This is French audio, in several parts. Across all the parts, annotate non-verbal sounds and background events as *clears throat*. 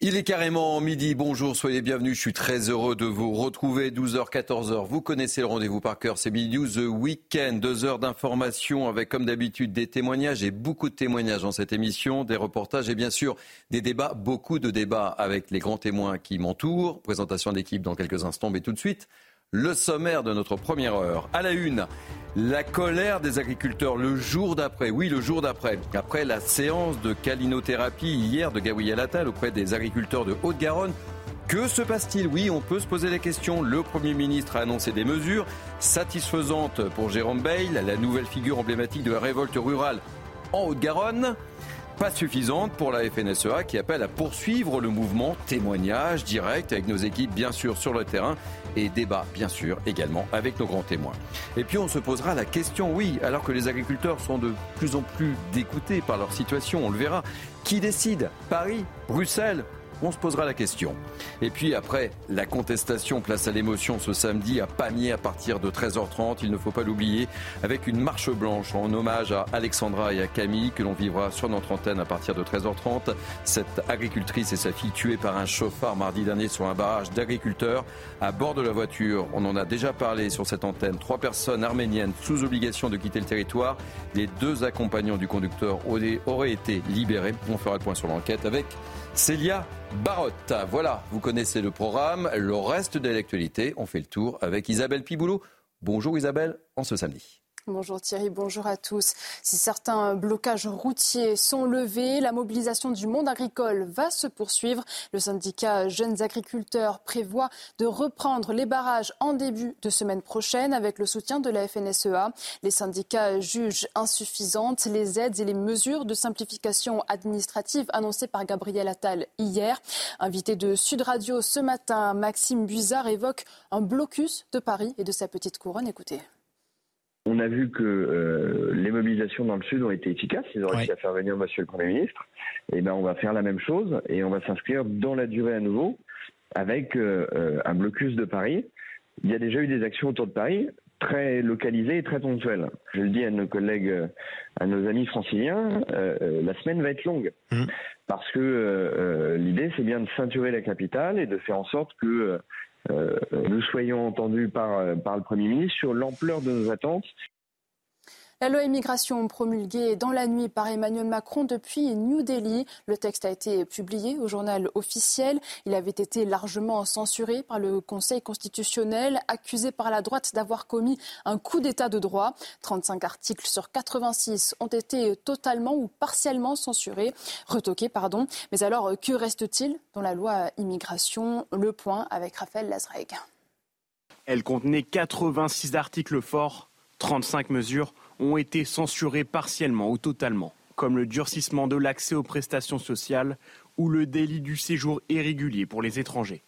Il est carrément midi, bonjour, soyez bienvenus, je suis très heureux de vous retrouver, 12h, 14h, vous connaissez le rendez-vous par cœur, c'est Midi News The Weekend, deux heures d'information avec comme d'habitude des témoignages et beaucoup de témoignages dans cette émission, des reportages et bien sûr des débats, beaucoup de débats avec les grands témoins qui m'entourent, présentation d'équipe dans quelques instants, mais tout de suite, le sommaire de notre première heure. À la une, la colère des agriculteurs le jour d'après, oui le jour d'après, après la séance de calinothérapie hier de Gabriel Attal auprès des agriculteurs de Haute-Garonne. Que se passe-t-il? Oui, on peut se poser la question. Le Premier ministre a annoncé des mesures satisfaisantes pour Jérôme Bail, la nouvelle figure emblématique de la révolte rurale en Haute-Garonne pas suffisante pour la FNSEA qui appelle à poursuivre le mouvement témoignage direct avec nos équipes bien sûr sur le terrain et débat bien sûr également avec nos grands témoins. Et puis on se posera la question, oui, alors que les agriculteurs sont de plus en plus dégoûtés par leur situation, on le verra, qui décide Paris Bruxelles on se posera la question. Et puis après, la contestation place à l'émotion ce samedi à Pamiers à partir de 13h30, il ne faut pas l'oublier, avec une marche blanche en hommage à Alexandra et à Camille que l'on vivra sur notre antenne à partir de 13h30. Cette agricultrice et sa fille tuées par un chauffard mardi dernier sur un barrage d'agriculteurs à bord de la voiture. On en a déjà parlé sur cette antenne. Trois personnes arméniennes sous obligation de quitter le territoire. Les deux accompagnants du conducteur auraient été libérés. On fera le point sur l'enquête avec Célia Barotte. Voilà, vous connaissez le programme. Le reste de l'actualité, on fait le tour avec Isabelle Piboulot. Bonjour Isabelle, en ce samedi. Bonjour Thierry, bonjour à tous. Si certains blocages routiers sont levés, la mobilisation du monde agricole va se poursuivre. Le syndicat Jeunes Agriculteurs prévoit de reprendre les barrages en début de semaine prochaine avec le soutien de la FNSEA. Les syndicats jugent insuffisantes les aides et les mesures de simplification administrative annoncées par Gabriel Attal hier. Invité de Sud Radio ce matin, Maxime Buzard évoque un blocus de Paris et de sa petite couronne. Écoutez. On a vu que euh, les mobilisations dans le Sud ont été efficaces. Ils ont réussi à faire venir Monsieur le Premier ministre. Et eh ben, on va faire la même chose et on va s'inscrire dans la durée à nouveau avec euh, euh, un blocus de Paris. Il y a déjà eu des actions autour de Paris très localisées et très ponctuelles. Je le dis à nos collègues, à nos amis franciliens, la semaine va être longue mmh. parce que l'idée c'est bien de ceinturer la capitale et de faire en sorte que euh, nous soyons entendus par, euh, par le Premier ministre sur l'ampleur de nos attentes la loi immigration promulguée dans la nuit par Emmanuel Macron depuis New Delhi. Le texte a été publié au journal officiel. Il avait été largement censuré par le Conseil constitutionnel, accusé par la droite d'avoir commis un coup d'état de droit. 35 articles sur 86 ont été totalement ou partiellement censurés, retoqués, pardon. Mais alors, que reste-t-il dans la loi immigration? Le point avec Raphaël Lazreg. Elle contenait 86 articles forts, 35 mesures ont été censurés partiellement ou totalement, comme le durcissement de l'accès aux prestations sociales ou le délit du séjour irrégulier pour les étrangers.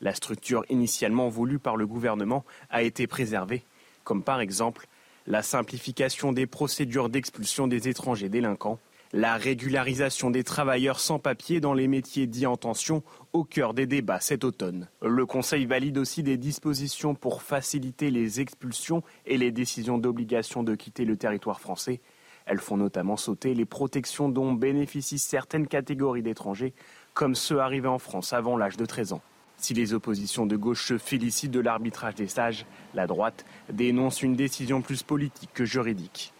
La structure initialement voulue par le gouvernement a été préservée, comme par exemple la simplification des procédures d'expulsion des étrangers délinquants la régularisation des travailleurs sans papier dans les métiers dits en tension au cœur des débats cet automne. Le Conseil valide aussi des dispositions pour faciliter les expulsions et les décisions d'obligation de quitter le territoire français. Elles font notamment sauter les protections dont bénéficient certaines catégories d'étrangers, comme ceux arrivés en France avant l'âge de 13 ans. Si les oppositions de gauche se félicitent de l'arbitrage des sages, la droite dénonce une décision plus politique que juridique.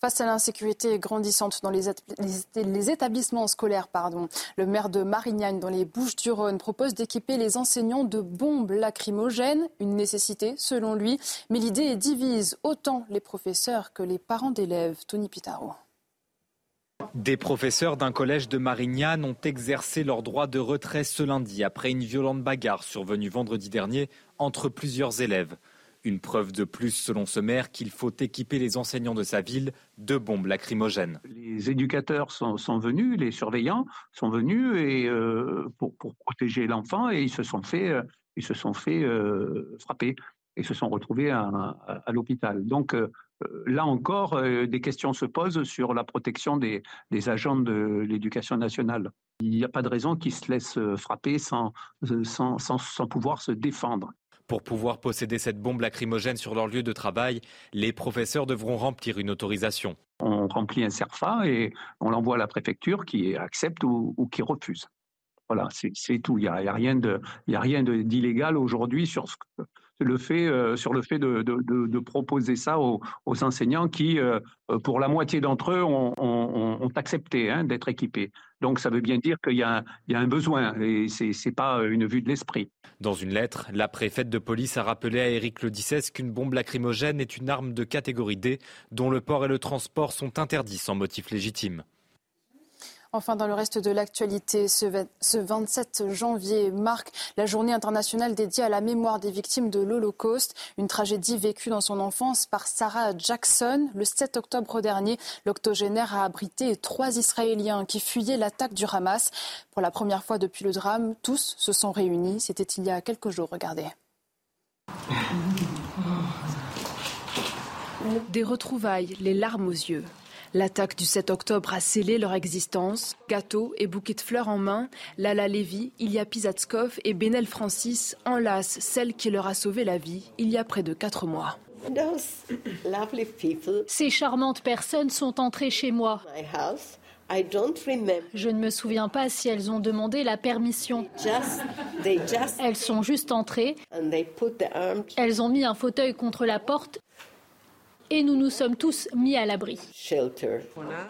Face à l'insécurité grandissante dans les, établissements scolaires, pardon, le maire de Marignane, dans les Bouches-du-Rhône, propose d'équiper les enseignants de bombes lacrymogènes, une nécessité selon lui. Mais l'idée divise autant les professeurs que les parents d'élèves. Tony Pitaro. Des professeurs d'un collège de Marignane ont exercé leur droit de retrait ce lundi après une violente bagarre survenue vendredi dernier entre plusieurs élèves. Une preuve de plus, selon ce maire, qu'il faut équiper les enseignants de sa ville de bombes lacrymogènes. Les éducateurs sont, venus, les surveillants sont venus et, euh, pour, protéger l'enfant et ils se sont fait, euh, ils se sont euh, frapper et se sont retrouvés à, l'hôpital. Donc là encore, des questions se posent sur la protection des, agents de l'éducation nationale. Il n'y a pas de raison qu'ils se laissent frapper sans pouvoir se défendre. Pour pouvoir posséder cette bombe lacrymogène sur leur lieu de travail, les professeurs devront remplir une autorisation. On remplit un CERFA et on l'envoie à la préfecture qui accepte ou, qui refuse. Voilà, c'est tout. Il n'y a, rien d'illégal aujourd'hui sur euh, sur le fait de, proposer ça aux, enseignants qui, euh, pour la moitié d'entre eux, ont, accepté hein, d'être équipés. Donc ça veut bien dire qu'il y, a un besoin et ce n'est pas une vue de l'esprit. Dans une lettre, la préfète de police a rappelé à Éric Lodissès qu'une bombe lacrymogène est une arme de catégorie D dont le port et le transport sont interdits sans motif légitime. Enfin, dans le reste de l'actualité, ce 27 janvier marque la journée internationale dédiée à la mémoire des victimes de l'Holocauste, une tragédie vécue dans son enfance par Sarah Jackson. Le 7 octobre dernier, l'octogénaire a abrité trois Israéliens qui fuyaient l'attaque du Hamas. Pour la première fois depuis le drame, tous se sont réunis. C'était il y a quelques jours. Regardez. Des retrouvailles, les larmes aux yeux. L'attaque du 7 octobre a scellé leur existence. Gâteaux et bouquets de fleurs en main, Lala Lévy, Ilya Pizatskov et Benel Francis enlacent celle qui leur a sauvé la vie il y a près de quatre mois. Ces charmantes personnes sont entrées chez moi. Je ne me souviens pas si elles ont demandé la permission. Elles sont juste entrées. Elles ont mis un fauteuil contre la porte et nous nous sommes tous mis à l'abri.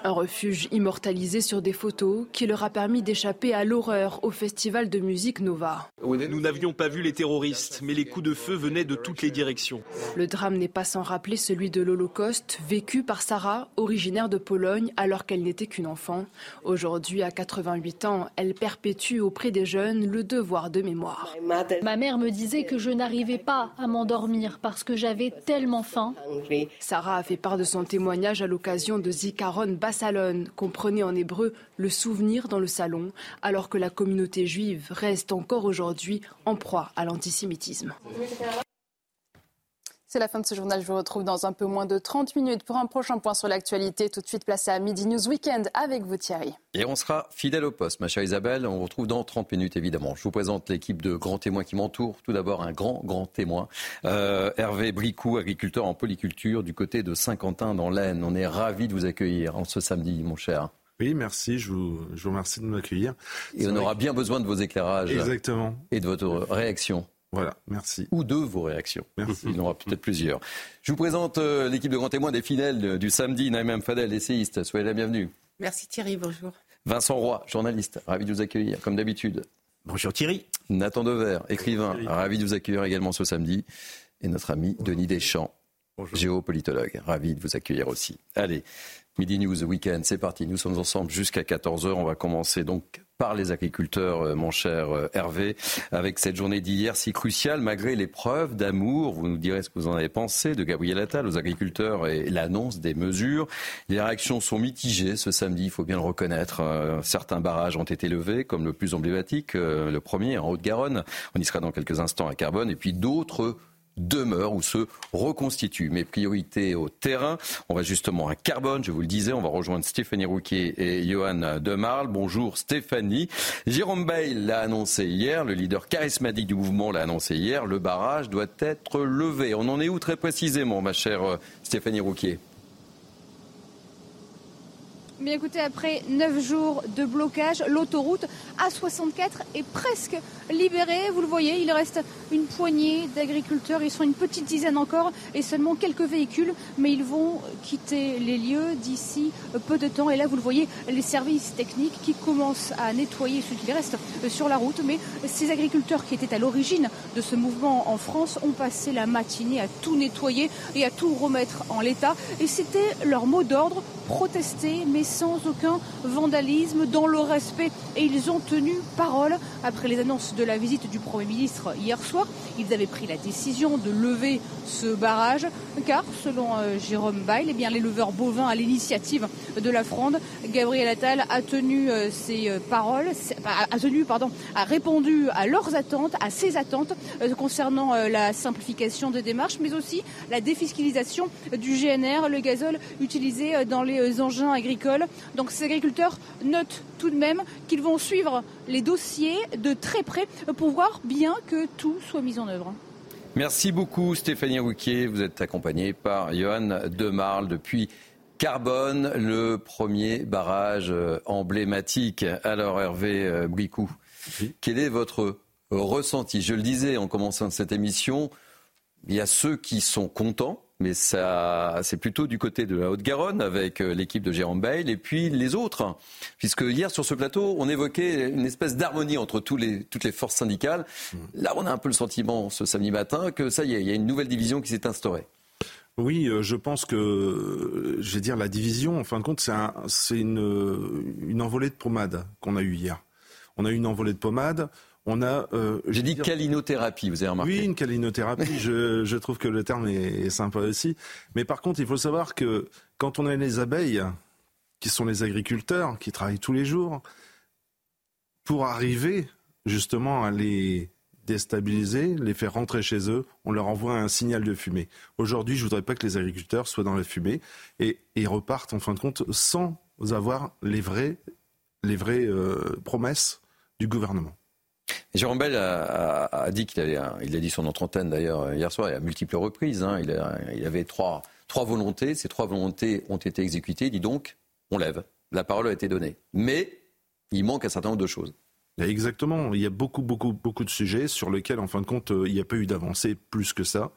Un refuge immortalisé sur des photos qui leur a permis d'échapper à l'horreur au festival de musique Nova. Nous n'avions pas vu les terroristes, mais les coups de feu venaient de toutes les directions. Le drame n'est pas sans rappeler celui de l'Holocauste, vécu par Sarah, originaire de Pologne alors qu'elle n'était qu'une enfant. Aujourd'hui, à 88 ans, elle perpétue auprès des jeunes le devoir de mémoire. Ma mère me disait que je n'arrivais pas à m'endormir parce que j'avais tellement faim. Sarah a fait part de son témoignage à l'occasion de Zikaron Bassalon, comprenait en hébreu le souvenir dans le salon, alors que la communauté juive reste encore aujourd'hui en proie à l'antisémitisme. C'est la fin de ce journal. Je vous retrouve dans un peu moins de 30 minutes pour un prochain point sur l'actualité. Tout de suite, place à Midi News Weekend avec vous, Thierry. Et on sera fidèle au poste, ma chère Isabelle. On vous retrouve dans 30 minutes, évidemment. Je vous présente l'équipe de grands témoins qui m'entourent. Tout d'abord, un grand, grand témoin. Euh, Hervé Bricou, agriculteur en polyculture du côté de Saint-Quentin dans l'Aisne. On est ravis de vous accueillir en ce samedi, mon cher. Oui, merci. Je vous, je vous remercie de m'accueillir. Et on aura bien besoin de vos éclairages. Exactement. Et de votre réaction. Voilà, merci. Ou de vos réactions. Merci. Il y en aura peut-être plusieurs. Je vous présente euh, l'équipe de grands témoins des finales du samedi. Naïm Fadel, essayiste. Soyez la bienvenue. Merci Thierry, bonjour. Vincent Roy, journaliste. Ravi de vous accueillir, comme d'habitude. Bonjour Thierry. Nathan Dever, écrivain. Ravi de vous accueillir également ce samedi. Et notre ami Denis Deschamps, géopolitologue. Ravi de vous accueillir aussi. Allez, Midi News Weekend, c'est parti. Nous sommes ensemble jusqu'à 14h. On va commencer donc par les agriculteurs, euh, mon cher euh, Hervé, avec cette journée d'hier si cruciale, malgré les preuves d'amour, vous nous direz ce que vous en avez pensé, de Gabriel Attal aux agriculteurs et l'annonce des mesures. Les réactions sont mitigées ce samedi, il faut bien le reconnaître. Euh, certains barrages ont été levés, comme le plus emblématique, le premier en Haute-Garonne. On y sera dans quelques instants à Carbone. Et puis d'autres demeure ou se reconstitue. Mes priorités au terrain, on va justement à Carbone, je vous le disais, on va rejoindre Stéphanie Rouquier et Johan Demarle. Bonjour Stéphanie. Jérôme Bail l'a annoncé hier, le leader charismatique du mouvement l'a annoncé hier, le barrage doit être levé. On en est où très précisément, ma chère euh, Stéphanie Rouquier? Bien écoutez, après 9 jours de blocage, l'autoroute A64 est presque libérée. Vous le voyez, il reste une poignée d'agriculteurs. Ils sont une petite dizaine encore et seulement quelques véhicules. Mais ils vont quitter les lieux d'ici peu de temps. Et là, vous le voyez, les services techniques qui commencent à nettoyer ce qui reste sur la route. Mais ces agriculteurs qui étaient à l'origine de ce mouvement en France ont passé la matinée à tout nettoyer et à tout remettre en l'état. Et c'était leur mot d'ordre protester, mais sans aucun vandalisme, dans le respect. Et ils ont tenu parole après les annonces de la visite du Premier ministre hier soir. Ils avaient pris la décision de lever ce barrage, car selon euh, Jérôme Bail, eh bien, l'éleveur bovin à l'initiative de la Fronde, Gabriel Attal a tenu euh, ses euh, paroles, a tenu, pardon, a répondu à leurs attentes, à ses attentes concernant la simplification des démarches, mais aussi la défiscalisation du GNR, le gazole utilisé dans les engins agricoles. Donc ces agriculteurs notent tout de même qu'ils vont suivre les dossiers de très près pour voir bien que tout soit mis en œuvre. Merci beaucoup Stéphanie Rouquier. Vous êtes accompagnée par Johan Demarle depuis Carbone, le premier barrage euh, emblématique. Alors Hervé euh, Bricou, quel est votre ressenti? Je le disais en commençant cette émission, il y a ceux qui sont contents mais ça, c'est plutôt du côté de la Haute-Garonne avec euh, l'équipe de Jérôme Bail et puis les autres. Puisque hier sur ce plateau, on évoquait une espèce d'harmonie entre tous les, toutes les forces syndicales. Mm. Là, on a un peu le sentiment ce samedi matin que ça y est, il y a une nouvelle division qui s'est instaurée. Oui, euh, je pense que, je vais dire, la division, en fin de compte, c'est une, une envolée de pommade qu'on a eue hier. On a eu une envolée de pommade. On a. Euh, J'ai dit calinothérapie, vous avez remarqué. Oui, une calinothérapie. je, trouve que le terme est, sympa aussi. Mais par contre, il faut savoir que quand on a les abeilles, qui sont les agriculteurs, qui travaillent tous les jours, pour arriver justement à les déstabiliser, les faire rentrer chez eux, on leur envoie un signal de fumée. Aujourd'hui, je voudrais pas que les agriculteurs soient dans la fumée et, repartent en fin de compte sans avoir les vraies, les vraies euh, promesses du gouvernement. Jérôme Bell a, dit qu'il il a dit son entretien d'ailleurs hier soir, et à multiples reprises, hein, il, avait trois, volontés, ces trois volontés ont été exécutées, il dit donc, on lève, la parole a été donnée. Mais il manque un certain nombre de choses. Exactement, il y a beaucoup, beaucoup, beaucoup de sujets sur lesquels, en fin de compte, il n'y a pas eu d'avancée plus que ça.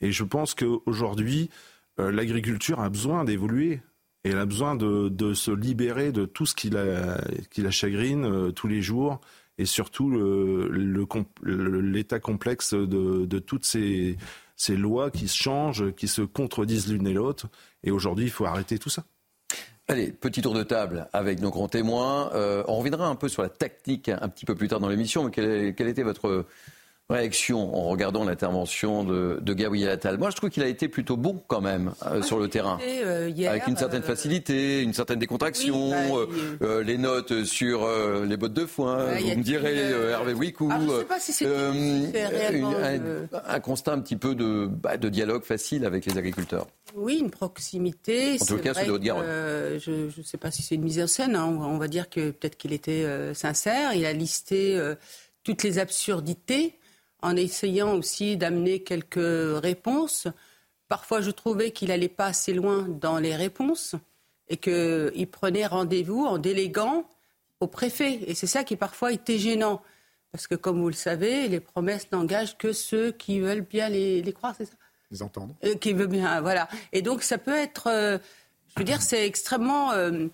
Et je pense qu'aujourd'hui, euh, l'agriculture a besoin d'évoluer. Et elle a besoin de, se libérer de tout ce qui la, qui la chagrine euh, tous les jours et surtout l'état le, complexe de, toutes ces, ces, lois qui se changent, qui se contredisent l'une et l'autre. Et aujourd'hui, il faut arrêter tout ça. Allez, petit tour de table avec nos grands témoins. Euh, on reviendra un peu sur la tactique un petit peu plus tard dans l'émission, mais quelle, quelle était votre réaction en regardant l'intervention de, de, Gabriel Attal. Moi, je trouve qu'il a été plutôt bon quand même euh, sur le terrain, euh, avec une certaine euh, facilité, une certaine décontraction, bah, les notes sur les bottes de foin. vous me direz, Hervé Wicou, ah, un, constat un petit peu de, bah, de dialogue facile avec les agriculteurs. Oui, une proximité. En tout cas, c'est de Je ne sais pas si c'est une mise en scène. Hein. On va dire que peut-être qu'il était sincère. Il a listé toutes les absurdités en essayant aussi d'amener quelques réponses. Parfois, je trouvais qu'il n'allait pas assez loin dans les réponses et qu'il prenait rendez-vous en déléguant au préfet. Et c'est ça qui parfois était gênant. Parce que, comme vous le savez, les promesses n'engagent que ceux qui veulent bien les, croire, c'est ça? Les entendre. Euh, qui veulent bien, voilà. Et donc, ça peut être. Euh, je veux dire, c'est extrêmement. Euh,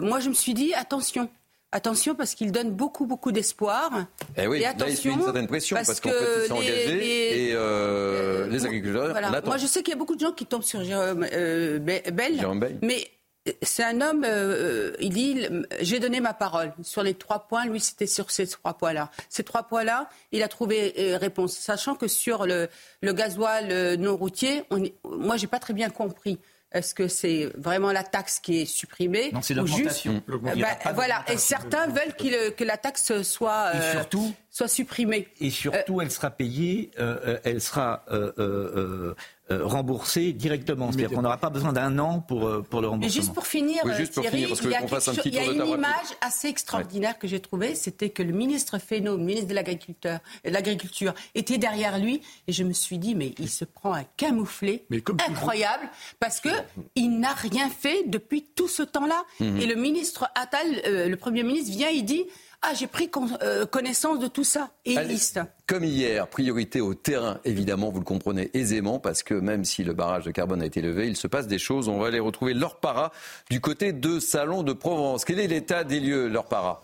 moi, je me suis dit, attention. Attention parce qu'il donne beaucoup beaucoup d'espoir. Eh oui, et attention, là il une certaine pression parce, qu'en fait il s'est engagé et euh, les agriculteurs voilà. Moi je sais qu'il y a beaucoup de gens qui tombent sur Jérôme euh, Bell, mais c'est un homme, euh, il dit j'ai donné ma parole sur les trois points. Lui c'était sur ces trois points-là. Ces trois points-là, il a trouvé réponse, sachant que sur le, le gasoil non routier, on, moi j'ai pas très bien compris. Est-ce que c'est vraiment la taxe qui est supprimée Non, c'est l'augmentation. Bah, voilà, et certains veulent que la taxe soit, euh, surtout, soit supprimée. Et surtout, elle sera payée, euh, euh, elle sera euh, remboursé directement. C'est-à-dire qu'on n'aura pas besoin d'un an pour, euh, pour le remboursement. Mais juste pour finir, Thierry, il y a, une image assez extraordinaire que j'ai trouvée, c'était que le ministre Fesneau, le ministre de l'Agriculture, était derrière lui, et je me suis dit, mais il se prend un camouflé incroyable, parce que il n'a rien fait depuis tout ce temps-là. Mhm. Et le ministre Attal, euh, le Premier ministre, vient, il dit, ah, j'ai pris euh, connaissance de tout ça. Et liste. Comme hier, priorité au terrain, évidemment, vous le comprenez aisément, parce que même si le barrage de carbone a été levé, il se passe des choses. On va aller retrouver leur para du côté de Salon de Provence. Quel est l'état des lieux, leur para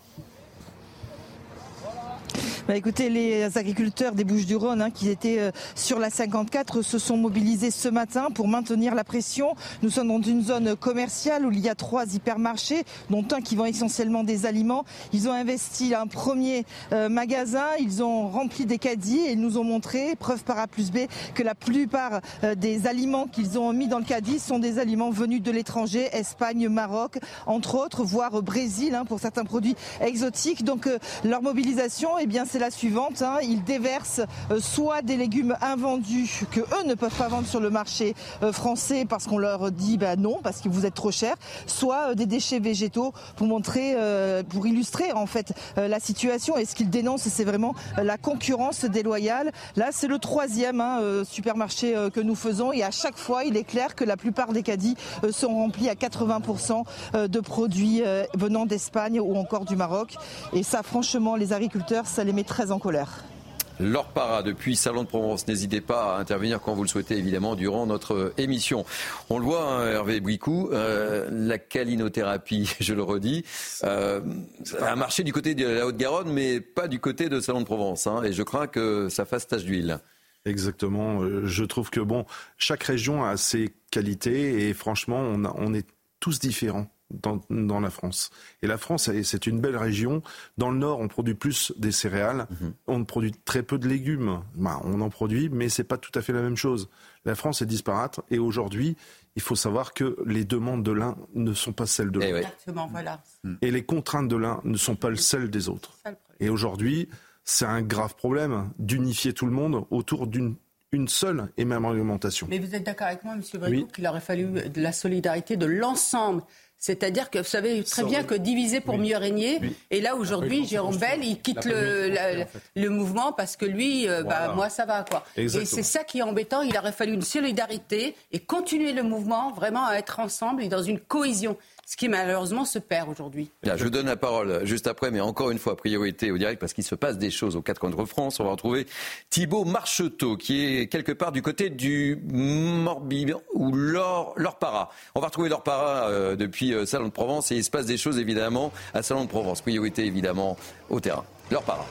Bah, écoutez, les agriculteurs des Bouches-du-Rhône hein, qui étaient euh, sur la 54 se sont mobilisés ce matin pour maintenir la pression. Nous sommes dans une zone commerciale où il y a trois hypermarchés, dont un qui vend essentiellement des aliments. Ils ont investi un premier euh, magasin, ils ont rempli des caddies et ils nous ont montré, preuve par A plus B, que la plupart euh, des aliments qu'ils ont mis dans le caddie sont des aliments venus de l'étranger, Espagne, Maroc, entre autres, voire Brésil hein, pour certains produits exotiques. Donc leur mobilisation, eh bien, c'est la suivante. Hein. Ils déversent euh, soit des légumes invendus que eux ne peuvent pas vendre sur le marché euh, français parce qu'on leur dit bah, non, parce que vous êtes trop cher, soit euh, des déchets végétaux pour montrer, pour illustrer en fait la situation. Et ce qu'ils dénoncent, c'est vraiment la concurrence déloyale. Là, c'est le troisième hein, supermarché que nous faisons et à chaque fois, il est clair que la plupart des caddies sont remplis à 80% de produits venant d'Espagne ou encore du Maroc. Et ça, franchement, les agriculteurs, ça les met très en colère. Laure Para depuis Salon de Provence. N'hésitez pas à intervenir quand vous le souhaitez, évidemment, durant notre émission. On le voit, hein, Hervé Bricou, euh, la calinothérapie, *laughs* je le redis, euh, a marché du côté de la Haute-Garonne, mais pas du côté de Salon de Provence. Hein, et je crains que ça fasse tache d'huile. Exactement. Euh, je trouve que bon, chaque région a ses qualités et franchement, on, on est tous différents dans, la France. Et la France, c'est une belle région. Dans le nord, on produit plus des céréales. Mhm. On produit très peu de légumes. Bah, on en produit, mais c'est pas tout à fait la même chose. La France est disparate. Et aujourd'hui, il faut savoir que les demandes de l'un ne sont pas celles de l'autre. voilà. Mm. Et les contraintes de l'un ne sont pas celles des autres. Et aujourd'hui, c'est un grave problème d'unifier tout le monde autour d'une une seule et même alimentation. Mais vous êtes d'accord avec moi, M. Bricout, qu'il aurait fallu de la solidarité de l'ensemble c'est-à-dire que vous savez très bien que diviser pour mieux régner. Et là aujourd'hui, Jérôme Bell, il quitte le, le, mouvement parce que lui, euh, bah, moi ça va quoi. Et c'est ça qui est embêtant. Il aurait fallu une solidarité et continuer le mouvement, vraiment à être ensemble et dans une cohésion ce qui malheureusement se perd aujourd'hui. Je vous donne la parole juste après, mais encore une fois, priorité au direct parce qu'il se passe des choses aux quatre coins de France. On va retrouver Thibault Marcheteau qui est quelque part du côté du Morbihan ou l'Orpara. On va retrouver l'Orpara euh, depuis euh, Salon de Provence et il se passe des choses évidemment à Salon de Provence. Priorité évidemment au terrain. L'Orpara.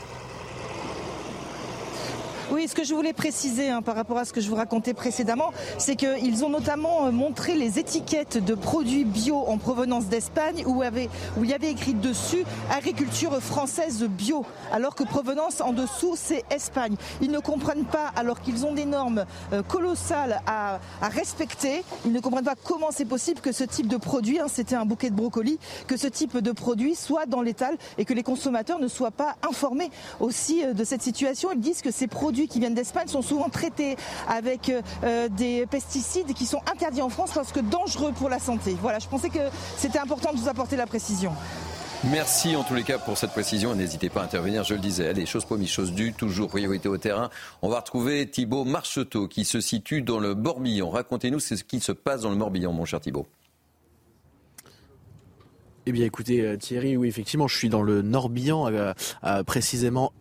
Oui, ce que je voulais préciser hein, par rapport à ce que je vous racontais précédemment, c'est qu'ils ont notamment euh, montré les étiquettes de produits bio en provenance d'Espagne où, il y avait écrit dessus agriculture française bio, alors que provenance en dessous c'est Espagne. Ils ne comprennent pas, alors qu'ils ont des normes euh, colossales à, respecter, ils ne comprennent pas comment c'est possible que ce type de produit, hein, c'était un bouquet de brocoli, que ce type de produit soit dans l'étal et que les consommateurs ne soient pas informés aussi euh, de cette situation. Ils disent que ces produits qui viennent d'Espagne sont souvent traités avec euh, des pesticides qui sont interdits en France parce que dangereux pour la santé. Voilà, je pensais que c'était important de vous apporter la précision. Merci en tous les cas pour cette précision. N'hésitez pas à intervenir, je le disais. Allez, chose promise, chose due, toujours priorité au terrain. On va retrouver Thibault Marcheteau qui se situe dans le Morbihan. Racontez-nous ce qui se passe dans le Morbihan, mon cher Thibault. Eh bien, écoutez, euh, Thierry, oui, effectivement, je suis dans le Morbihan, euh, euh, précisément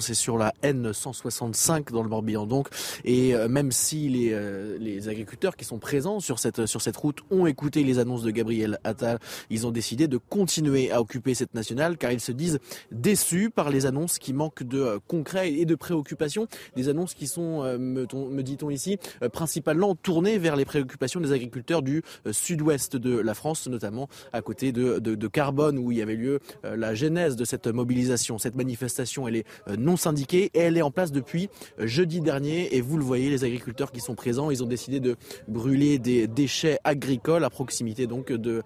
c'est sur la N165 dans le Morbihan, donc. Et même si les, les agriculteurs qui sont présents sur cette, sur cette route ont écouté les annonces de Gabriel Attal, ils ont décidé de continuer à occuper cette nationale car ils se disent déçus par les annonces qui manquent de concret et de préoccupations. Des annonces qui sont, me, me dit-on ici, principalement tournées vers les préoccupations des agriculteurs du sud-ouest de la France, notamment à côté de de, Carbone où il y avait lieu euh, la genèse de cette mobilisation. Cette manifestation, elle est euh, non syndiquée et elle est en place depuis euh, jeudi dernier. Et vous le voyez, les agriculteurs qui sont présents, ils ont décidé de brûler des déchets agricoles à proximité donc de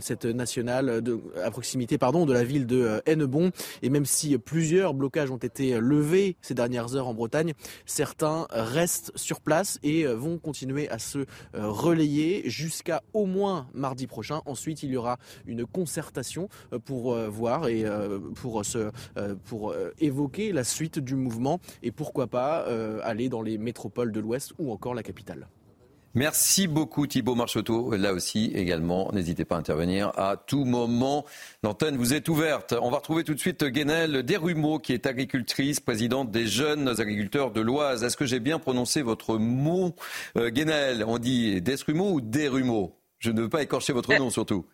cette nationale, de, à proximité pardon de la ville de Hennebon. Et même si plusieurs blocages ont été levés ces dernières heures en Bretagne, certains restent sur place et vont continuer à se relayer jusqu'à au moins mardi prochain. Ensuite, il y aura une concertation euh, pour euh, voir et euh, pour, se, pour évoquer la suite du mouvement et pourquoi pas aller dans les métropoles de l'Ouest ou encore la capitale. Merci beaucoup Thibault Marcheteau. Là aussi également, n'hésitez pas à intervenir à tout moment. L'antenne vous est ouverte. On va retrouver tout de suite Guénel Desrumeaux qui est agricultrice, présidente des jeunes agriculteurs de l'Oise. Est-ce que j'ai bien prononcé votre mot? Guénel On dit Desrumeaux ou Desrumeaux? Je ne veux pas écorcher votre nom *laughs* surtout.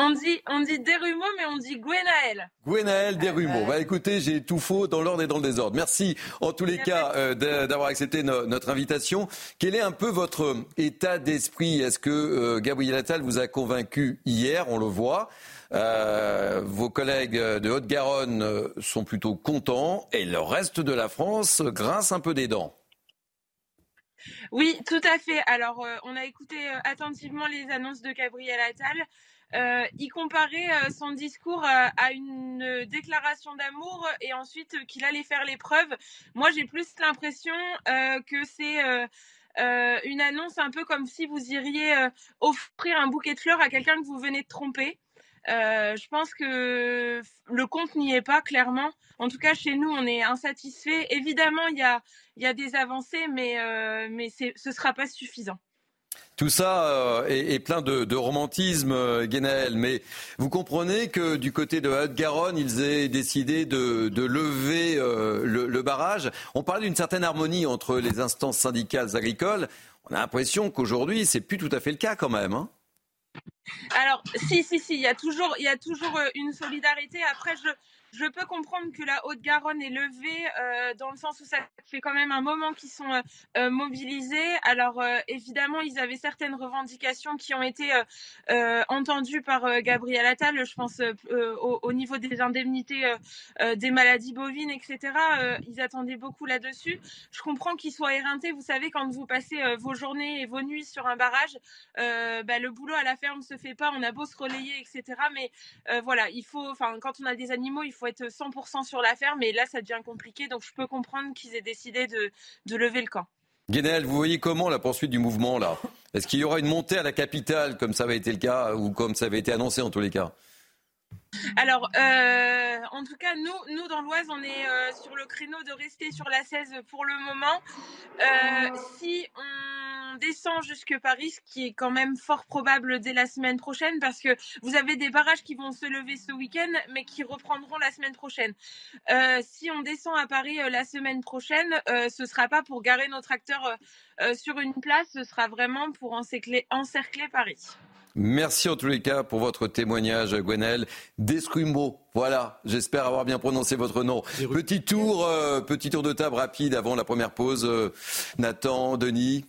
On dit, on dit Desrumeaux, mais on dit Gwenaël. Gwenaël Desrumeaux. Bah écoutez, j'ai tout faux dans l'ordre et dans le désordre. Merci en tous les cas euh, d'avoir accepté notre invitation. Quel est un peu votre état d'esprit? Est-ce que euh, Gabriel Attal vous a convaincu hier? On le voit. Euh, vos collègues de Haute-Garonne sont plutôt contents et le reste de la France grince un peu des dents. Oui, tout à fait. Alors, on a écouté attentivement les annonces de Gabriel Attal. Euh, il comparait euh, son discours à, à une déclaration d'amour et ensuite qu'il allait faire l'épreuve. Moi, j'ai plus l'impression euh, que c'est une annonce un peu comme si vous iriez offrir un bouquet de fleurs à quelqu'un que vous venez de tromper. je pense que le compte n'y est pas clairement. En tout cas, chez nous, on est insatisfait. Évidemment, il y a, y a des avancées, mais, mais ce ne sera pas suffisant. Tout ça euh, est, plein de, romantisme, euh, Guénaël, mais vous comprenez que du côté de Haute-Garonne, ils aient décidé de, lever euh, le, barrage. On parlait d'une certaine harmonie entre les instances syndicales agricoles. On a l'impression qu'aujourd'hui, c'est plus tout à fait le cas quand même. Hein. Alors, si, si, si, il y a toujours, il y a toujours une solidarité. Après, je, je peux comprendre que la Haute-Garonne est levée euh, dans le sens où ça fait quand même un moment qu'ils sont euh, euh, mobilisés. Alors évidemment, ils avaient certaines revendications qui ont été entendues par Gabriel Attal. Je pense au, niveau des indemnités des maladies bovines, etc. ils attendaient beaucoup là-dessus. Je comprends qu'ils soient éreintés. Vous savez, quand vous passez vos journées et vos nuits sur un barrage, bah, le boulot à la ferme se fait pas. On a beau se relayer, etc. Mais voilà, il faut, enfin, quand on a des animaux, il faut faut être 100% sur la ferme et là, ça devient compliqué. Donc, je peux comprendre qu'ils aient décidé de, lever le camp. Guénel, vous voyez comment la poursuite du mouvement là? Est-ce qu'il y aura une montée à la capitale comme ça avait été le cas ou comme ça avait été annoncé en tous les cas? Alors, euh, en tout cas, nous, dans l'Oise, on est euh, sur le créneau de rester sur la 16 pour le moment. Euh, si on descend jusque Paris, ce qui est quand même fort probable dès la semaine prochaine, parce que vous avez des barrages qui vont se lever ce week-end, mais qui reprendront la semaine prochaine. si on descend à Paris la semaine prochaine, ce sera pas pour garer nos tracteurs sur une place, ce sera vraiment pour encercler Paris. Merci en tous les cas pour votre témoignage, Gwenel. Descrumo, voilà, j'espère avoir bien prononcé votre nom. Petit tour, euh, petit tour de table rapide avant la première pause. Euh, Nathan, Denis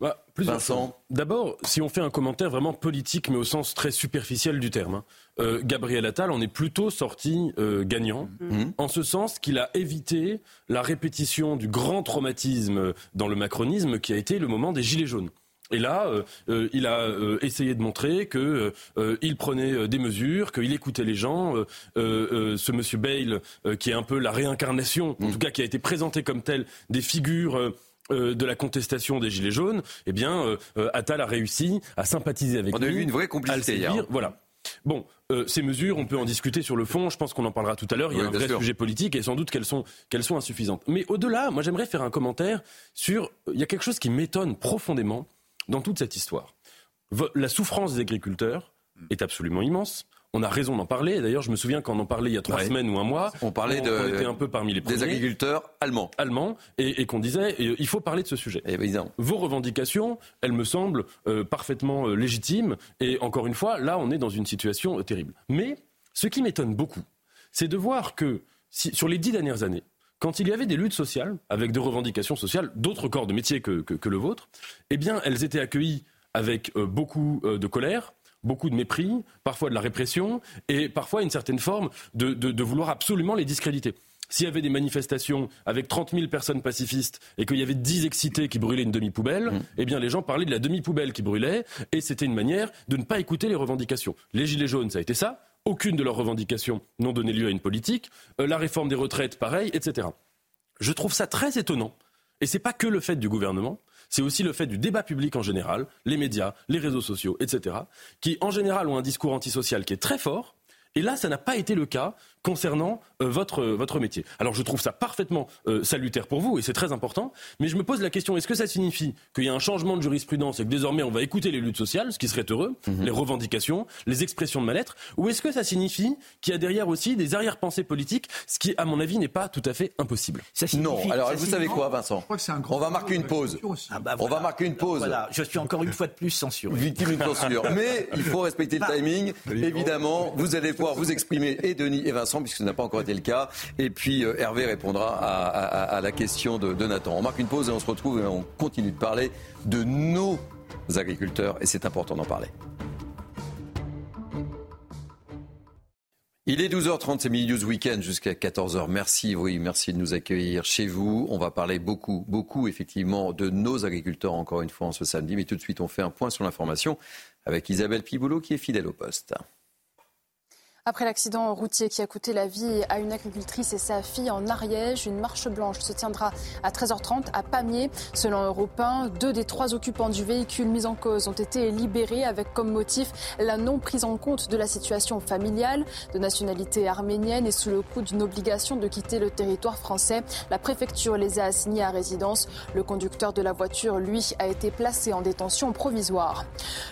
bah, Vincent. D'abord, si on fait un commentaire vraiment politique, mais au sens très superficiel du terme, hein, euh, Gabriel Attal en est plutôt sorti gagnant, mmh. en ce sens qu'il a évité la répétition du grand traumatisme dans le macronisme qui a été le moment des Gilets jaunes. Et là, euh, euh, il a euh, essayé de montrer que il prenait des mesures, qu'il écoutait les gens. ce monsieur Bale, qui est un peu la réincarnation, en mm. tout cas qui a été présenté comme tel, des figures. de la contestation des Gilets jaunes, eh bien, Attal a réussi à sympathiser avec lui. On a eu une vraie complicité hier. Voilà. Bon, ces mesures, on peut en discuter sur le fond. Je pense qu'on en parlera tout à l'heure. Il y a un vrai sujet politique et sans doute qu'elles sont, qu'elles sont insuffisantes. Mais au-delà, moi, j'aimerais faire un commentaire sur. Il y a quelque chose qui m'étonne profondément dans toute cette histoire. La souffrance des agriculteurs est absolument immense. On a raison d'en parler. D'ailleurs, je me souviens quand on en parlait il y a trois semaines ou un mois. On parlait de, était un peu parmi les des agriculteurs allemands. Allemands, et, qu'on disait il faut parler de ce sujet. Vos revendications, elles me semblent euh, parfaitement euh, légitimes. Et encore une fois, là, on est dans une situation euh, terrible. Mais ce qui m'étonne beaucoup, c'est de voir que sur les dix dernières années, quand il y avait des luttes sociales, avec des revendications sociales, d'autres corps de métier que, le vôtre, eh bien, elles étaient accueillies avec euh, beaucoup euh, de colère, beaucoup de mépris, parfois de la répression, et parfois une certaine forme de, vouloir absolument les discréditer. S'il y avait des manifestations avec 30 000 personnes pacifistes et qu'il y avait 10 excités qui brûlaient une demi-poubelle, mmh. eh bien les gens parlaient de la demi-poubelle qui brûlait et c'était une manière de ne pas écouter les revendications. Les Gilets jaunes, ça a été ça. Aucune de leurs revendications n'ont donné lieu à une politique. Euh, la réforme des retraites, pareil, etc. Je trouve ça très étonnant. Et ce n'est pas que le fait du gouvernement, c'est aussi le fait du débat public en général, les médias, les réseaux sociaux, etc., qui en général ont un discours antisocial qui est très fort Et là, ça n'a pas été le cas concernant euh, votre, euh, votre métier. Alors je trouve ça parfaitement euh, salutaire pour vous et c'est très important, mais je me pose la question, est-ce que ça signifie qu'il y a un changement de jurisprudence et que désormais on va écouter les luttes sociales, ce qui serait heureux, mhm. les revendications, les expressions de mal-être, ou est-ce que ça signifie qu'il y a derrière aussi des arrière-pensées politiques, ce qui à mon avis n'est pas tout à fait impossible? Non, alors vous savez quoi Vincent? On va marquer une pause. Ah bah on va marquer une pause. Voilà, je suis encore une fois de plus censuré. Victime de censure. *laughs* Mais il faut respecter le timing. Évidemment, vous allez pouvoir vous exprimer et Denis et Vincent puisque ce n'a pas encore été le cas. Et puis euh, Hervé répondra à, la question de, de, Nathan. On marque une pause et on se retrouve et on continue de parler de nos agriculteurs et c'est important d'en parler. Il est 12h30, c'est Midi News Weekend jusqu'à 14h. Merci, oui, merci de nous accueillir chez vous. On va parler beaucoup, beaucoup, effectivement, de nos agriculteurs encore une fois en ce samedi. Mais tout de suite, on fait un point sur l'information avec Isabelle Piboulot qui est fidèle au poste. Après l'accident routier qui a coûté la vie à une agricultrice et sa fille en Ariège, une marche blanche se tiendra à 13h30 à Pamiers. Selon Europe 1, deux des trois occupants du véhicule mis en cause ont été libérés avec comme motif la non prise en compte de la situation familiale. De nationalité arménienne et sous le coup d'une obligation de quitter le territoire français, la préfecture les a assignés à résidence. Le conducteur de la voiture, lui, a été placé en détention provisoire.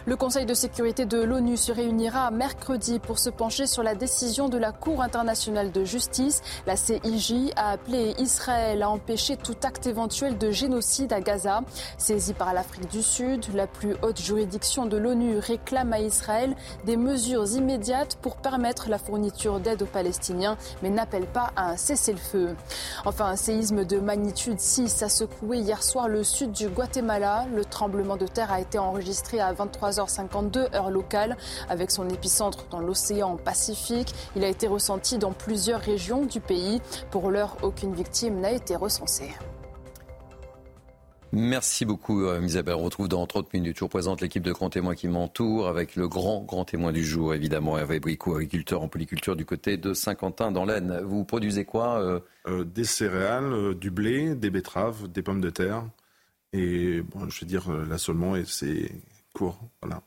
Le Conseil de sécurité de l'ONU se réunira mercredi pour se pencher sur la décision de la Cour internationale de justice. La CIJ a appelé Israël à empêcher tout acte éventuel de génocide à Gaza. Saisie par l'Afrique du Sud, la plus haute juridiction de l'ONU réclame à Israël des mesures immédiates pour permettre la fourniture d'aide aux Palestiniens, mais n'appelle pas à un cessez-le-feu. Enfin, un séisme de magnitude 6 a secoué hier soir le sud du Guatemala. Le tremblement de terre a été enregistré à 23h52 heure locale, avec son épicentre dans l'océan Pacifique il a été ressenti dans plusieurs régions du pays. Pour l'heure, aucune victime n'a été recensée. Merci beaucoup euh, Isabelle. On retrouve dans 30 minutes. Je vous présente l'équipe de grands témoins qui m'entoure avec le grand, grand témoin du jour, évidemment, Hervé Bricot, agriculteur en polyculture du côté de Saint-Quentin dans l'Aisne. Vous produisez quoi euh euh, Des céréales, du blé, des betteraves, des pommes de terre. Et bon, je veux dire, l'assolement, c'est court. Voilà.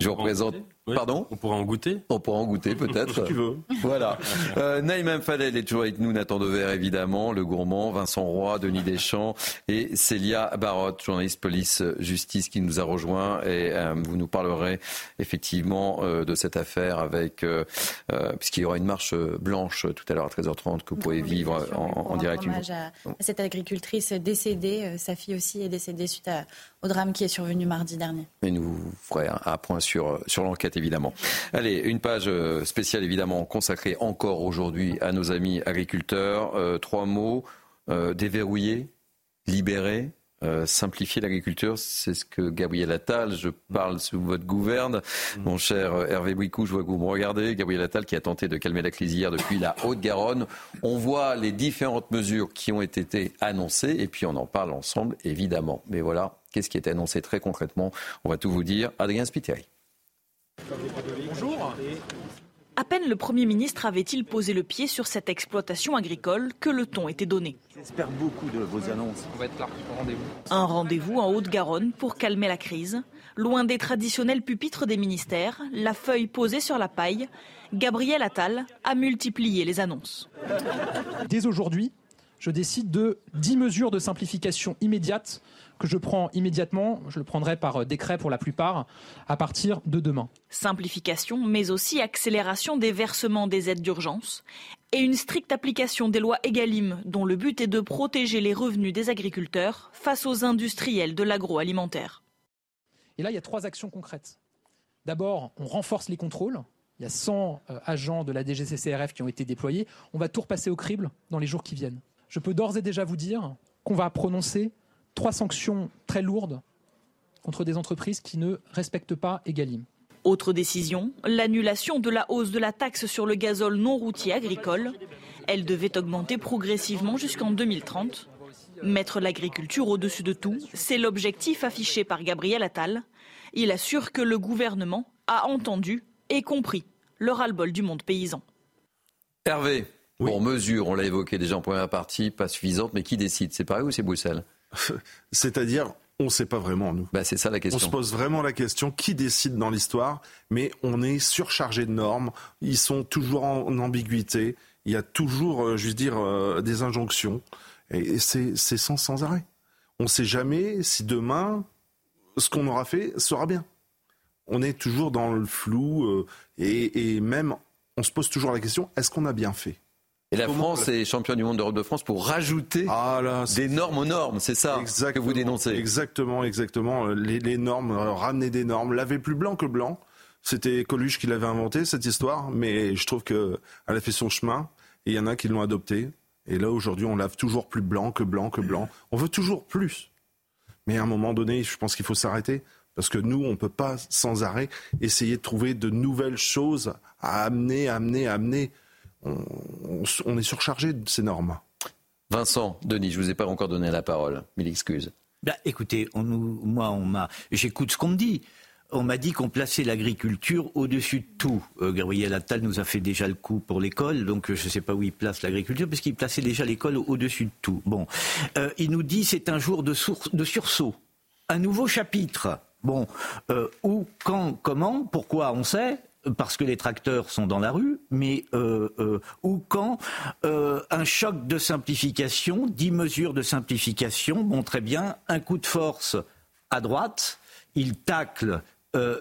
Je vous représente Pardon On pourra en goûter? On pourra en goûter peut-être. *laughs* si tu veux. Voilà. Euh, Naïm Fadel est toujours avec nous, Nathan Dever évidemment, le gourmand, Vincent Roy, Denis Deschamps et Célia Barotte, journaliste police justice qui nous a rejoint et euh, vous nous parlerez effectivement euh, de cette affaire avec euh, euh, puisqu'il y aura une marche blanche tout à l'heure à 13h30 que vous pouvez vivre en, en direct. Hommage à, cette agricultrice décédée, sa fille aussi est décédée suite au drame qui est survenu mardi dernier. Et nous ferons un, un point sur sur l'enquête évidemment. Allez, une page euh, spéciale évidemment consacrée encore aujourd'hui à nos amis agriculteurs. Euh, trois mots, euh, déverrouiller, libérer, simplifier l'agriculture, c'est ce que Gabriel Attal, je parle sous votre gouverne, mm. mon cher Hervé Bouicou, je vois que vous me regardez, Gabriel Attal qui a tenté de calmer la crise hier depuis la Haute-Garonne. On voit les différentes mesures qui ont été annoncées et puis on en parle ensemble évidemment. Mais voilà, qu'est-ce qui est annoncé très concrètement? On va tout vous dire. Adrien Spiteri. Bonjour. À peine le Premier ministre avait-il posé le pied sur cette exploitation agricole que le ton était donné. J'espère beaucoup de vos annonces. On va être là rendez-vous. Un rendez-vous en Haute-Garonne pour calmer la crise. Loin des traditionnels pupitres des ministères, la feuille posée sur la paille, Gabriel Attal a multiplié les annonces. Dès aujourd'hui, je décide de 10 mesures de simplification immédiates que je prends immédiatement, je le prendrai par décret pour la plupart, à partir de demain. Simplification, mais aussi accélération des versements des aides d'urgence et une stricte application des lois EGalim, dont le but est de protéger les revenus des agriculteurs face aux industriels de l'agroalimentaire. Et là, il y a trois actions concrètes. D'abord, on renforce les contrôles. Il y a 100 euh, agents de la DGCCRF qui ont été déployés. On va tout repasser au crible dans les jours qui viennent. Je peux d'ores et déjà vous dire qu'on va prononcer trois sanctions très lourdes contre des entreprises qui ne respectent pas Egalim. Autre décision, l'annulation de la hausse de la taxe sur le gazole non routier agricole. Elle devait augmenter progressivement jusqu'en 2030. Mettre l'agriculture au-dessus de tout, c'est l'objectif affiché par Gabriel Attal. Il assure que le gouvernement a entendu et compris le ras-le-bol du monde paysan. Hervé, pour mesure, on l'a évoqué déjà en première partie, pas suffisante, mais qui décide? C'est Paris ou c'est Bruxelles? *laughs* C'est-à-dire, on ne sait pas vraiment, nous. Bah, c'est ça la question. On se pose vraiment la question qui décide dans l'histoire, mais on est surchargé de normes. Ils sont toujours en, ambiguïté. Il y a toujours, euh, je veux dire, euh, des injonctions. Et c'est sans, sans arrêt. On ne sait jamais si demain, ce qu'on aura fait sera bien. On est toujours dans le flou euh, et, et même, on se pose toujours la question est-ce qu'on a bien fait? Et la France est championne du monde d'Europe de France pour rajouter ah des normes aux normes, c'est ça que vous dénoncez. Exactement, exactement. Euh, les, normes, euh, ramener des normes, laver plus blanc que blanc. C'était Coluche qui l'avait inventé cette histoire, mais je trouve qu'elle a fait son chemin. Et il y en a qui l'ont adopté. Et là aujourd'hui, on lave toujours plus blanc que blanc que blanc. On veut toujours plus. Mais à un moment donné, je pense qu'il faut s'arrêter. Parce que nous, on ne peut pas sans arrêt essayer de trouver de nouvelles choses à amener, amener, amener on, est surchargé de ces normes. Vincent, Denis, je ne vous ai pas encore donné la parole. Mille excuses. Bah, écoutez, moi, on m'a, j'écoute ce qu'on me dit. On m'a dit qu'on plaçait l'agriculture au-dessus de tout. Euh, Gabriel Attal nous a fait déjà le coup pour l'école, donc euh, je ne sais pas où il place l'agriculture, parce qu'il plaçait déjà l'école au-dessus de tout. Bon, euh, il nous dit c'est un jour de, de sursaut, un nouveau chapitre. Bon, où, quand, comment, pourquoi, on sait parce que les tracteurs sont dans la rue, mais euh, euh, ou quand euh, un choc de simplification, dix mesures de simplification, bon très bien, un coup de force à droite, il tacle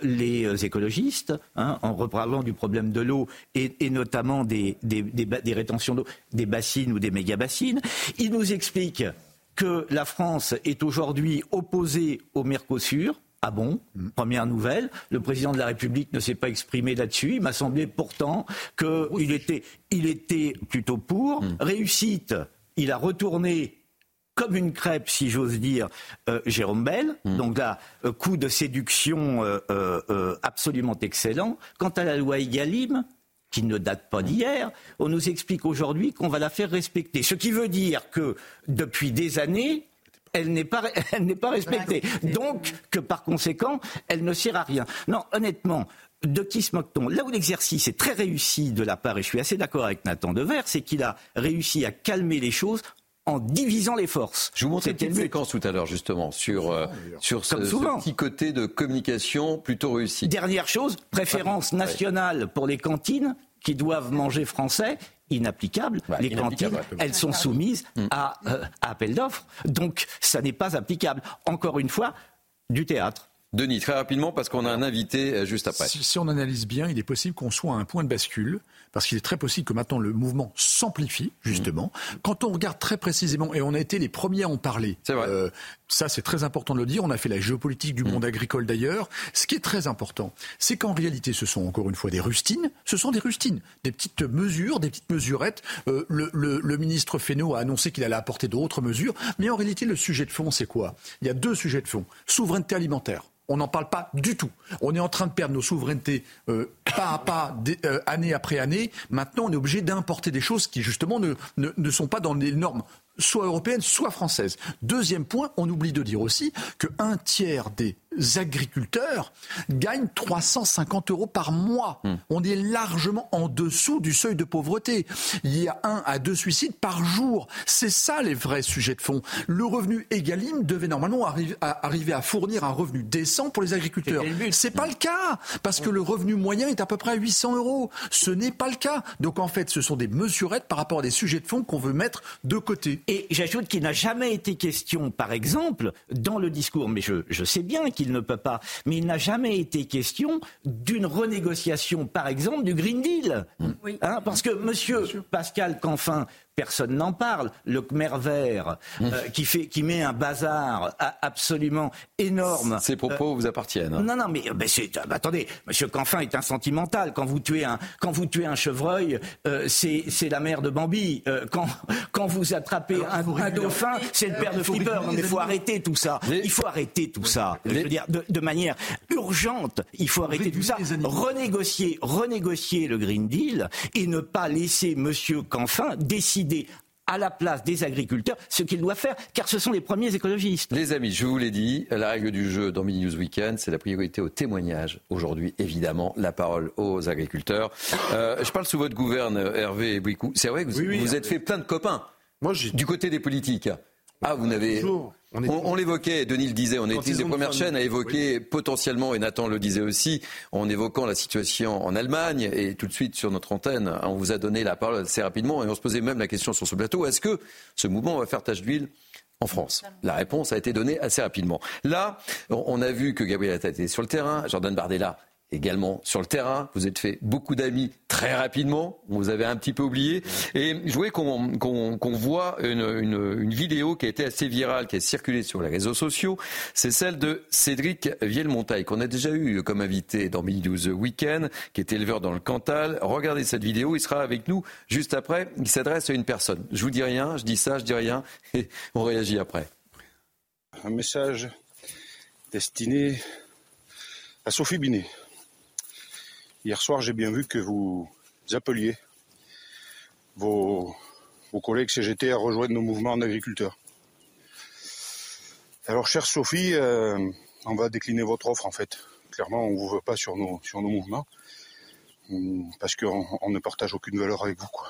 les écologistes, hein, en reparlant du problème de l'eau et, notamment des, des rétentions d'eau, des bassines ou des méga-bassines. Il nous explique que la France est aujourd'hui opposée au Mercosur, ah bon? Mm. Première nouvelle, le président de la République ne s'est pas exprimé là-dessus. Il m'a semblé pourtant qu'il était, il était plutôt pour. Mm. Réussite, il a retourné comme une crêpe, si j'ose dire, euh, Jérôme Bell. Mm. Donc là, euh, coup de séduction euh, absolument excellent. Quant à la loi Egalim, qui ne date pas d'hier, on nous explique aujourd'hui qu'on va la faire respecter. Ce qui veut dire que depuis des années, elle n'est pas, *laughs* elle n'est pas respectée. Donc, que par conséquent, elle ne sert à rien. Non, honnêtement, de qui se moque-t-on? Là où l'exercice est très réussi de la part, et je suis assez d'accord avec Nathan Dever, c'est qu'il a réussi à calmer les choses en divisant les forces. Je vous montrais une séquence tout à l'heure justement sur, euh, sur ce, petit côté de communication plutôt réussi. Dernière chose, préférence nationale pour les cantines qui doivent manger français inapplicable. les cantines, elles sont soumises mm. à, euh, à appel d'offres. Donc, ça n'est pas applicable. Encore une fois, du théâtre. Denis, très rapidement, parce qu'on a un invité euh, juste après. Si, on analyse bien, il est possible qu'on soit à un point de bascule, parce qu'il est très possible que maintenant le mouvement s'amplifie, justement. Mmh. Quand on regarde très précisément, et on a été les premiers à en parler, euh, ça c'est très important de le dire, on a fait la géopolitique du mmh. monde agricole d'ailleurs. Ce qui est très important, c'est qu'en réalité, ce sont encore une fois des rustines, ce sont des rustines, des petites mesures, des petites mesurettes. Euh, le, le ministre Fesneau a annoncé qu'il allait apporter d'autres mesures, mais en réalité, le sujet de fond, c'est quoi? Il y a deux sujets de fond. Souveraineté alimentaire on n'en parle pas du tout. On est en train de perdre nos souverainetés euh, pas à pas, euh, année après année. Maintenant, on est obligé d'importer des choses qui, justement, ne, ne, sont pas dans les normes soit européennes, soit françaises. Deuxième point, on oublie de dire aussi qu'un tiers des agriculteurs gagnent 350 euros par mois. Hmm. On est largement en dessous du seuil de pauvreté. Il y a un à deux suicides par jour. C'est ça les vrais sujets de fond. Le revenu Egalim devait normalement arriver à fournir un revenu décent pour les agriculteurs. C'est pas le cas parce que le revenu moyen est à peu près à 800 euros. Ce n'est pas le cas. Donc en fait, ce sont des mesurettes par rapport à des sujets de fond qu'on veut mettre de côté. Et j'ajoute qu'il n'a jamais été question, par exemple, dans le discours, mais je, je sais bien qu'il ne peut pas. Mais il n'a jamais été question d'une renégociation, par exemple, du Green Deal. Hein, parce que Monsieur Pascal Canfin personne n'en parle. Le Khmer vert, mmh. euh, qui, fait, qui met un bazar absolument énorme. Ces propos vous appartiennent. Hein. Non, non, mais, euh, attendez, Monsieur Canfin est un sentimental. Quand vous tuez un, quand vous tuez un chevreuil, euh, c'est, la mère de Bambi. quand, quand vous attrapez un, dauphin, c'est le père de Flipper. Non, mais il faut arrêter tout ça. Il faut arrêter tout ça. Je veux dire, de, de manière urgente, il faut arrêter tout ça. Renégocier, renégocier le Green Deal et ne pas laisser Monsieur Canfin décider à la place des agriculteurs ce qu'il doit faire, car ce sont les premiers écologistes. Les amis, je vous l'ai dit, la règle du jeu dans Mini News Weekend, c'est la priorité au témoignage. Aujourd'hui, évidemment, la parole aux agriculteurs. Euh, je parle sous votre gouverne, Hervé Bouicou. C'est vrai que vous, vous êtes fait plein de copains Moi, du côté des politiques. Ah, vous n'avez. On, l'évoquait, Denis le disait, on était les premières chaînes à évoquer potentiellement, et Nathan le disait aussi, en évoquant la situation en Allemagne, et tout de suite sur notre antenne, on vous a donné la parole assez rapidement, et on se posait même la question sur ce plateau, est-ce que ce mouvement va faire tache d'huile en France? La réponse a été donnée assez rapidement. Là, on a vu que Gabriel Attal était sur le terrain, Jordan Bardella également sur le terrain. Vous êtes fait beaucoup d'amis très rapidement. Vous avez un petit peu oublié. Et je voulais qu'on voit une, vidéo qui a été assez virale, qui a circulé sur les réseaux sociaux. C'est celle de Cédric Vielmontaille, qu'on a déjà eu comme invité dans Midi 12 Weekend, qui est éleveur dans le Cantal. Regardez cette vidéo. Il sera avec nous juste après. Il s'adresse à une personne. Je vous dis rien, je dis ça, je dis rien. Et on réagit après. Un message destiné à Sophie Binet. Hier soir, j'ai bien vu que vous appeliez vos, collègues CGT à rejoindre nos mouvements d'agriculteurs. Alors, chère Sophie, euh, on va décliner votre offre en fait. Clairement, on ne vous veut pas sur nos, sur nos mouvements hum, parce qu'on ne partage aucune valeur avec vous. Quoi.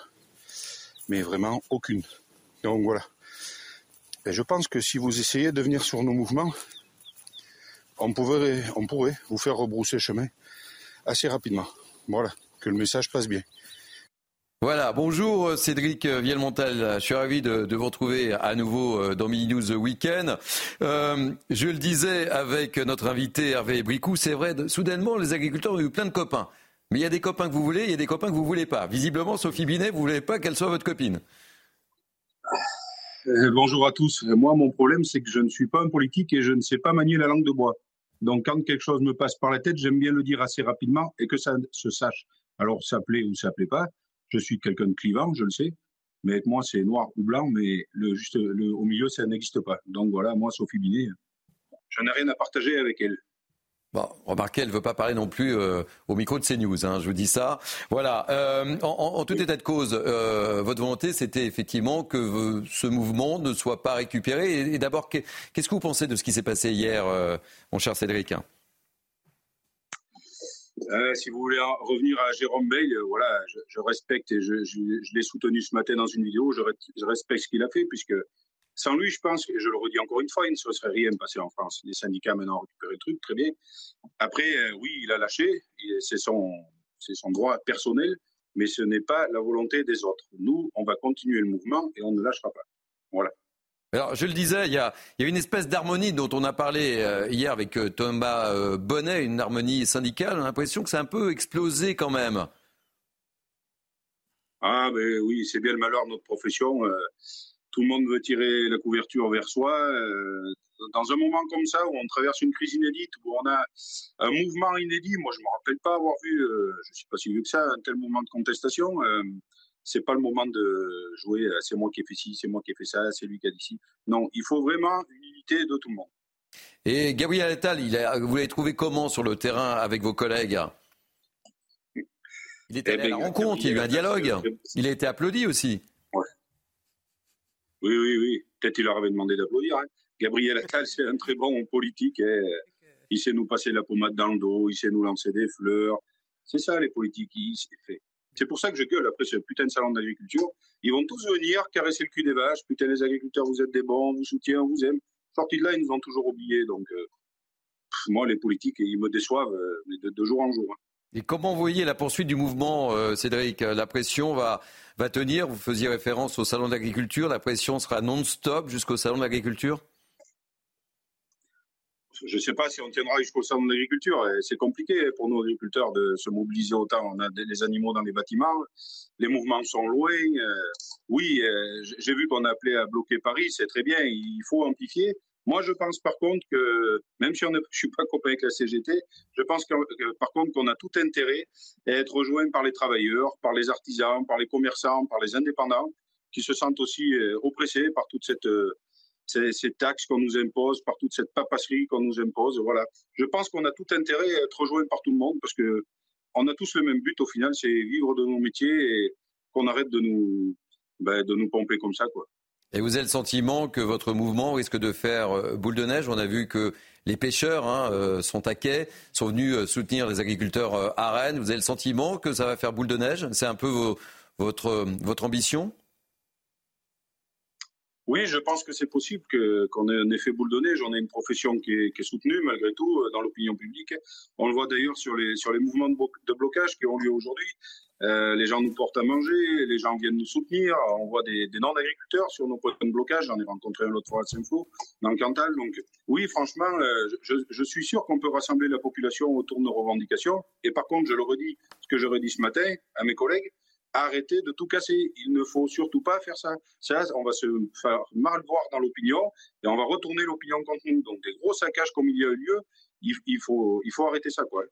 Mais vraiment aucune. Donc voilà. Et je pense que si vous essayez de venir sur nos mouvements, on pourrait, on pourrait vous faire rebrousser chemin assez rapidement. Voilà, que le message passe bien. Voilà, bonjour euh, Cédric euh, Vielmontal, je suis ravi de, vous retrouver à nouveau euh, dans Mini News Weekend. je le disais avec notre invité Hervé Bricou, c'est vrai, soudainement les agriculteurs ont eu plein de copains. Mais il y a des copains que vous voulez, il y a des copains que vous voulez pas. Visiblement, Sophie Binet, vous voulez pas qu'elle soit votre copine. bonjour à tous. Moi, mon problème, c'est que je ne suis pas un politique et je ne sais pas manier la langue de bois. Donc, quand quelque chose me passe par la tête, j'aime bien le dire assez rapidement et que ça se sache. Alors, ça plaît ou ça plaît pas. Je suis quelqu'un de clivant, je le sais. Mais moi, c'est noir ou blanc, mais le, juste, le, au milieu, ça n'existe pas. Donc voilà, moi, Sophie Binet, je n'ai rien à partager avec elle. Bon, remarquez, elle ne veut pas parler non plus euh, au micro de CNews, hein, je vous dis ça. Voilà, euh, en, tout état de cause, euh, votre volonté, c'était effectivement que ce mouvement ne soit pas récupéré. Et, d'abord, qu'est-ce que vous pensez de ce qui s'est passé hier, mon cher Cédric si vous voulez revenir à Jérôme Bail, voilà, je, respecte et je, l'ai soutenu ce matin dans une vidéo. Je, je respecte ce qu'il a fait puisque sans lui, je pense, et je le redis encore une fois, il ne se serait rien passé en France. Les syndicats maintenant ont récupéré le truc, très bien. Après, euh, oui, il a lâché, c'est son, son droit personnel, mais ce n'est pas la volonté des autres. Nous, on va continuer le mouvement et on ne lâchera pas. Voilà. Alors, je le disais, il y a, il y a une espèce d'harmonie dont on a parlé euh, hier avec euh, Thomas Bonnet, une harmonie syndicale. On a l'impression que c'est un peu explosé quand même. Ah, ben oui, c'est bien le malheur de notre profession tout le monde veut tirer la couverture vers soi. Euh, dans un moment comme ça, où on traverse une crise inédite, où on a un mouvement inédit, moi je ne me rappelle pas avoir vu, euh, je ne suis pas si vieux que ça, un tel mouvement de contestation. Euh, c'est pas le moment de jouer c'est moi qui ai fait ci, c'est moi qui ai fait ça, c'est lui qui a dit ci. Non, il faut vraiment une unité de tout le monde. Et Gabriel Attal, il vous l'avez trouvé comment sur le terrain avec vos collègues? Il était eh à la ben, rencontre, il y a eu un dialogue. Il a été applaudi aussi. Oui, oui, oui. Peut-être il leur avait demandé d'applaudir. Hein. Gabriel Attal, c'est un très bon politique. Hein. Il sait nous passer la pommade dans le dos, il sait nous lancer des fleurs. C'est ça, les politiques. fait. C'est pour ça que je gueule après ce putain de salon d'agriculture. Ils vont tous venir caresser le cul des vaches. Putain, les agriculteurs, vous êtes des bons, on vous soutient, on vous aime. Sortis de là, ils nous ont toujours oubliés. Donc, euh, moi, les politiques, ils me déçoivent euh, de, jour en jour. Hein. Et comment vous voyez la poursuite du mouvement, euh, Cédric? La pression va, va tenir? Vous faisiez référence au salon de l'agriculture. La pression sera non-stop jusqu'au salon de l'agriculture? Je ne sais pas si on tiendra jusqu'au salon de l'agriculture. C'est compliqué pour nos agriculteurs de se mobiliser autant. On a des animaux dans les bâtiments, les mouvements sont loin. Euh, oui, euh, j'ai vu qu'on appelait à bloquer Paris, c'est très bien, il faut amplifier. Moi, je pense par contre que, même si je ne suis pas copain avec la CGT, je pense par contre qu'on a tout intérêt à être rejoint par les travailleurs, par les artisans, par les commerçants, par les indépendants, qui se sentent aussi euh, oppressés par toute cette, euh, ces, taxes qu'on nous impose, par toute cette papasserie qu'on nous impose. Voilà. Je pense qu'on a tout intérêt à être rejoint par tout le monde parce que on a tous le même but au final, c'est vivre de nos métiers et qu'on arrête de nous, ben, de nous pomper comme ça, quoi. Et vous avez le sentiment que votre mouvement risque de faire euh, boule de neige? On a vu que les pêcheurs hein, euh, sont à quai, sont venus euh, soutenir les agriculteurs à Rennes. Vous avez le sentiment que ça va faire boule de neige? C'est un peu votre, ambition? Oui, je pense que c'est possible qu'on ait un effet boule de neige. On a une profession qui est, soutenue malgré tout dans l'opinion publique. On le voit d'ailleurs sur les, sur les mouvements de, blocage qui ont lieu aujourd'hui. Euh, les gens nous portent à manger, les gens viennent nous soutenir. On voit des, non-agriculteurs sur nos points de blocage. J'en ai rencontré un l'autre fois à Saint-Flour, dans le Cantal. Donc oui, franchement, euh, je, suis sûr qu'on peut rassembler la population autour de nos revendications. Et par contre, je le redis, ce que je redis ce matin à mes collègues, arrêtez de tout casser. Il ne faut surtout pas faire ça. Ça, on va se faire mal voir dans l'opinion et on va retourner l'opinion contre nous. Donc des gros saccages comme il y a eu lieu, il, faut, il faut arrêter ça. Quoi.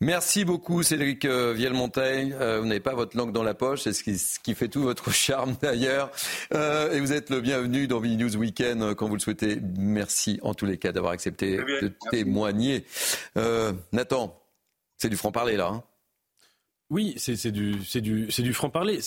Merci beaucoup Cédric euh, Vielmonteil. Euh, vous n'avez pas votre langue dans la poche, c'est ce qui, ce qui fait tout votre *laughs* charme d'ailleurs. Euh, et vous êtes le bienvenu dans Mini News Weekend quand vous le souhaitez. Merci en tous les cas d'avoir accepté de témoigner. Nathan, c'est du franc-parler là. Hein oui, c'est du, du, du franc-parler.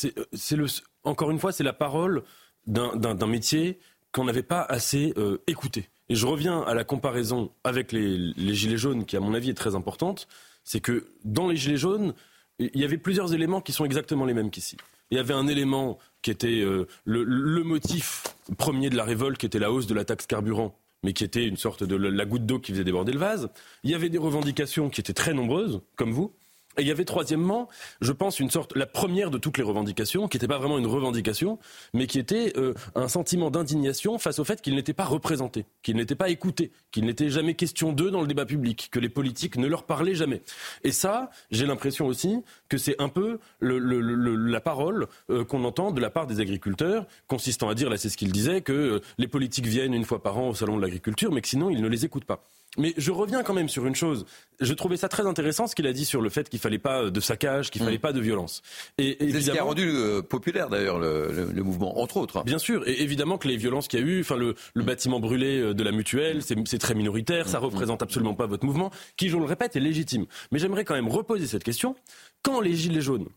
Encore une fois, c'est la parole d'un métier qu'on n'avait pas assez euh, écouté. Et je reviens à la comparaison avec les, Gilets jaunes, qui à mon avis est très importante. C'est que dans les Gilets jaunes, il y avait plusieurs éléments qui sont exactement les mêmes qu'ici. Il y avait un élément qui était euh, le, le, motif premier de la révolte, qui était la hausse de la taxe carburant, mais qui était une sorte de la goutte d'eau qui faisait déborder le vase. Il y avait des revendications qui étaient très nombreuses, comme vous. Et il y avait troisièmement, je pense, une sorte, la première de toutes les revendications, qui n'était pas vraiment une revendication, mais qui était euh, un sentiment d'indignation face au fait qu'ils n'étaient pas représentés, qu'ils n'étaient pas écoutés, qu'il n'était jamais question d'eux dans le débat public, que les politiques ne leur parlaient jamais. Et ça, j'ai l'impression aussi que c'est un peu la parole euh, qu'on entend de la part des agriculteurs, consistant à dire, là c'est ce qu'ils disaient, que euh, les politiques viennent une fois par an au salon de l'agriculture, mais que sinon ils ne les écoutent pas. Mais je reviens quand même sur une chose. Je trouvais ça très intéressant ce qu'il a dit sur le fait qu'il fallait pas de saccage, qu'il fallait mm. pas de violence. Et c'est ce qui a rendu euh, populaire d'ailleurs le, mouvement, entre autres. Bien sûr, et évidemment que les violences qu'il y a eu, enfin le, mm. bâtiment brûlé euh, de la mutuelle, c'est très minoritaire, ça mm. représente absolument pas votre mouvement, qui, je le répète, est légitime. Mais j'aimerais quand même reposer cette question. Quand les gilets jaunes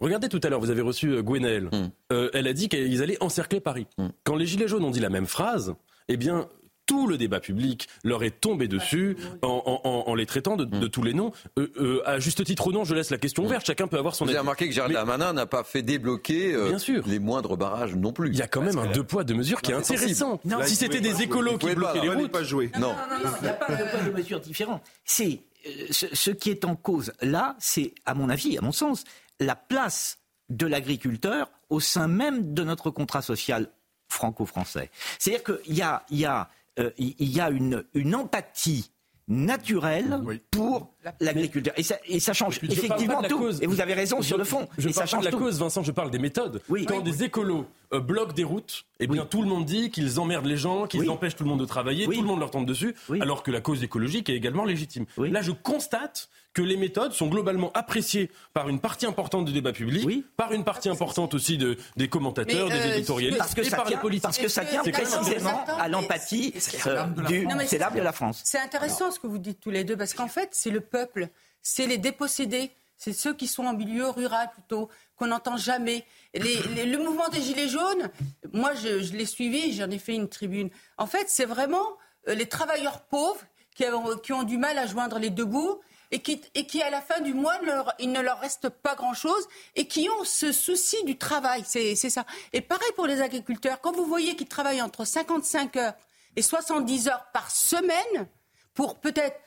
Regardez tout à l'heure, vous avez reçu euh, Gwenaëlle. elle a dit qu'ils allaient encercler Paris. Quand les Gilets jaunes ont dit la même phrase, eh bien, tout le débat public leur est tombé dessus en, les traitant de, mm. tous les noms. Euh, euh, à juste titre ou non, je laisse la question mm. ouverte. Chacun peut avoir son Vous avez remarqué que Gérald Darmanin n'a pas fait débloquer euh, les moindres barrages non plus. Il y a quand même un deux poids, deux mesures qui est intéressant. si c'était des écolos qui bloquaient les routes... pas jouer. Non, il n'y a pas de deux poids, deux mesures différents. C'est... ce qui est en cause là, c'est, à mon avis, à mon sens, la place de l'agriculteur au sein même de notre contrat social franco-français. C'est-à-dire qu'il y a, il y a euh, il y a une, une empathie naturelle pour l'agriculteur. Et ça, et ça change effectivement tout. Et vous avez raison sur le fond. Je et parle ça de la cause, Vincent, je parle des méthodes. Quand des écolos euh, bloquent des routes, eh bien tout le monde dit qu'ils emmerdent les gens, qu'ils empêchent tout le monde de travailler, tout le monde leur tombe dessus, alors que la cause écologique est également légitime. Là, je constate que les méthodes sont globalement appréciées par une partie importante du débat public, par une partie importante aussi de, des commentateurs, des euh, éditorialistes parce que et ça par tient, les politiques. Parce que ça tient précisément à l'empathie euh, du... C'est l'arbre de la France. C'est intéressant ce que vous dites tous les deux, parce qu'en fait, c'est le c'est les dépossédés, c'est ceux qui sont en milieu rural plutôt, qu'on n'entend jamais. le mouvement des Gilets jaunes, moi je, l'ai suivi, j'en ai fait une tribune. En fait, c'est vraiment euh, les travailleurs pauvres qui ont, du mal à joindre les deux bouts et qui, et qui à la fin du mois, il ne leur reste pas grand-chose et qui ont ce souci du travail. C'est ça. Et pareil pour les agriculteurs. Quand vous voyez qu'ils travaillent entre 55 heures et 70 heures par semaine pour peut-être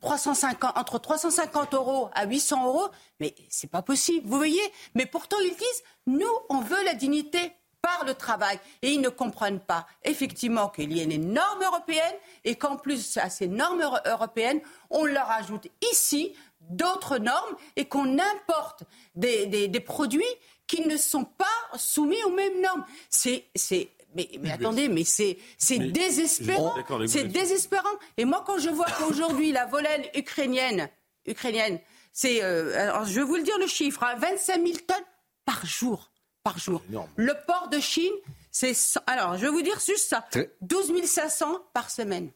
350, mhm. entre 350 euros à 800 euros, mais c'est pas possible. Vous voyez Mais pourtant, ils disent, nous, on veut la dignité par le travail. Et ils ne comprennent pas, effectivement, qu'il y a une norme européenne et qu'en plus à ces normes européennes, on leur ajoute ici d'autres normes et qu'on importe des, des, produits qui ne sont pas soumis aux mêmes normes. C'est, mais, mais, attendez, mais c'est, désespérant. C'est désespérant. Et moi, quand je vois qu'aujourd'hui, la volaille ukrainienne, ukrainienne, c'est, euh, alors je vais vous le dire le chiffre, 25 hein, 000 tonnes par jour par jour. Le port de Chine, c'est. Alors, je vais vous dire juste ça 12 500 par semaine.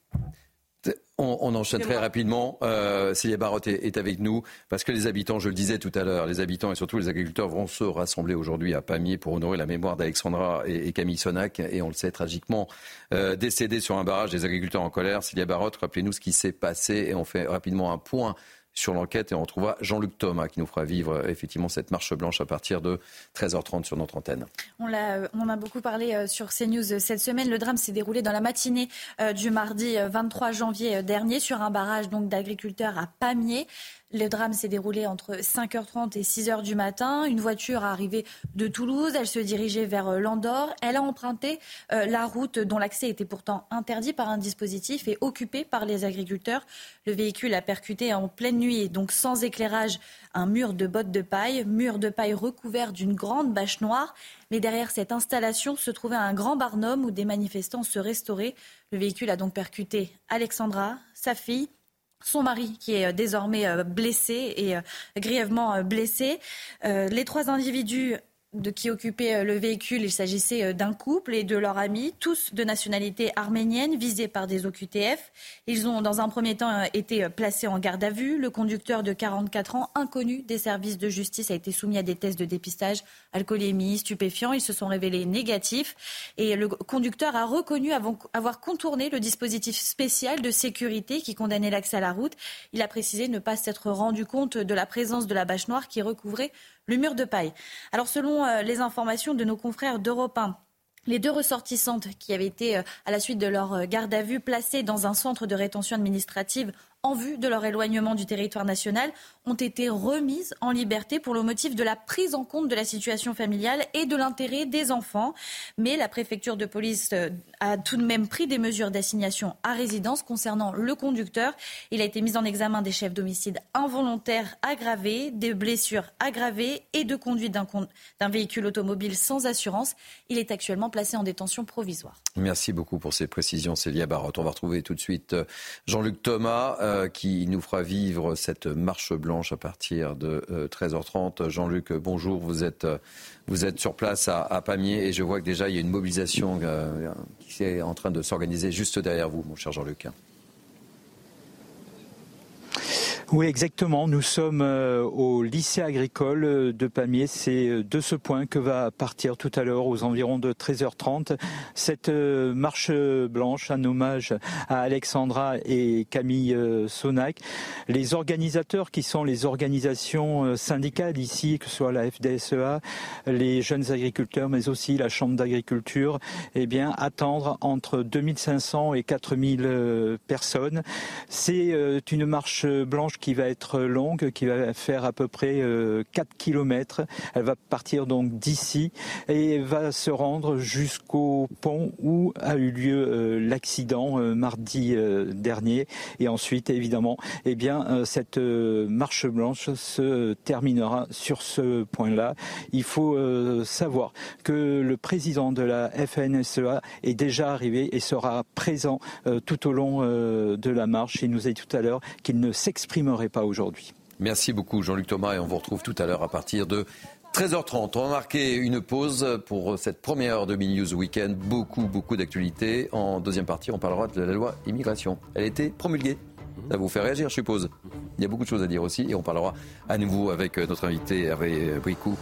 On, enchaîne très rapidement. Euh, Célia Barotte est, avec nous parce que les habitants, je le disais tout à l'heure, les habitants et surtout les agriculteurs vont se rassembler aujourd'hui à Pamiers pour honorer la mémoire d'Alexandra et, Camille Sonac et on le sait tragiquement euh, décédés sur un barrage des agriculteurs en colère. Célia Barotte, rappelez-nous ce qui s'est passé et on fait rapidement un point sur l'enquête et on retrouvera Jean-Luc Thomas qui nous fera vivre effectivement cette marche blanche à partir de 13h30 sur notre antenne. On, a, en a beaucoup parlé sur CNews cette semaine. Le drame s'est déroulé dans la matinée du mardi 23 janvier dernier sur un barrage d'agriculteurs à Pamiers. Le drame s'est déroulé entre 5h30 et 6h du matin. Une voiture est arrivée de Toulouse. Elle se dirigeait vers euh, Landor. Elle a emprunté euh, la route dont l'accès était pourtant interdit par un dispositif et occupé par les agriculteurs. Le véhicule a percuté en pleine nuit et donc sans éclairage un mur de bottes de paille, mur de paille recouvert d'une grande bâche noire. Mais derrière cette installation se trouvait un grand barnum où des manifestants se restauraient. Le véhicule a donc percuté Alexandra, sa fille, son mari qui est euh, désormais euh, blessé et euh, grièvement blessé. Les trois individus de qui occupait euh, le véhicule. Il s'agissait euh, d'un couple et de leur ami, tous de nationalité arménienne, visés par des OQTF. Ils ont, dans un premier temps, euh, été placés en garde à vue. Le conducteur de 44 ans, inconnu des services de justice, a été soumis à des tests de dépistage, alcoolémie, stupéfiants. Ils se sont révélés négatifs. Et le conducteur a reconnu avoir contourné le dispositif spécial de sécurité qui condamnait l'accès à la route. Il a précisé ne pas s'être rendu compte de la présence de la bâche noire qui recouvrait le mur de paille. Alors selon euh, les informations de nos confrères d'Europe 1, les deux ressortissantes qui avaient été, euh, à la suite de leur euh, garde à vue, placées dans un centre de rétention administrative en vue de leur éloignement du territoire national ont été remises en liberté pour le motif de la prise en compte de la situation familiale et de l'intérêt des enfants. Mais la préfecture de police euh, a tout de même pris des mesures d'assignation à résidence concernant le conducteur. Il a été mis en examen des chefs d'homicide involontaires aggravés, des blessures aggravées et de conduite d'un véhicule automobile sans assurance. Il est actuellement placé en détention provisoire. Merci beaucoup pour ces précisions, Célia Barotte. On va retrouver tout de suite euh, Jean-Luc Thomas. Euh, qui nous fera vivre cette marche blanche à partir de 13h30. Euh, Jean-Luc, bonjour. Vous êtes, euh, vous êtes sur place à, à, Pamiers et je vois que déjà il y a une mobilisation qui est en train de s'organiser juste derrière vous, mon cher Jean-Luc. Oui, exactement. Nous sommes euh, au lycée agricole euh, de Pamiers. C'est euh, de ce point que va partir tout à l'heure aux environs de 13h30 cette marche blanche, un hommage à Alexandra et Camille Sonac. Les organisateurs qui sont les organisations syndicales ici, que ce soit la FDSEA, les jeunes agriculteurs, mais aussi la Chambre d'agriculture, eh bien, attendre entre 2500 et 4000 personnes. C'est une marche blanche qui va être longue, qui va faire à peu près 4 euh, km. Elle va partir donc d'ici et va se rendre jusqu'au pont où a eu lieu euh, l'accident euh, mardi dernier. Et ensuite, évidemment, eh bien, cette marche blanche se terminera sur ce point-là. Il faut savoir que le président de la FNSEA est déjà arrivé et sera présent tout au long de la marche. Il nous a dit tout à l'heure qu'il ne s'exprime pas aujourd'hui. Merci beaucoup Jean-Luc Thomas et on vous retrouve tout à l'heure à partir de 13h30. On va marquer une pause pour cette première heure de Mini News Weekend. Beaucoup, beaucoup d'actualités. En deuxième partie, on parlera de la loi immigration. Elle a été promulguée. Ça vous fait réagir, je suppose. Il y a beaucoup de choses à dire aussi et on parlera à nouveau avec notre invité Hervé Bricou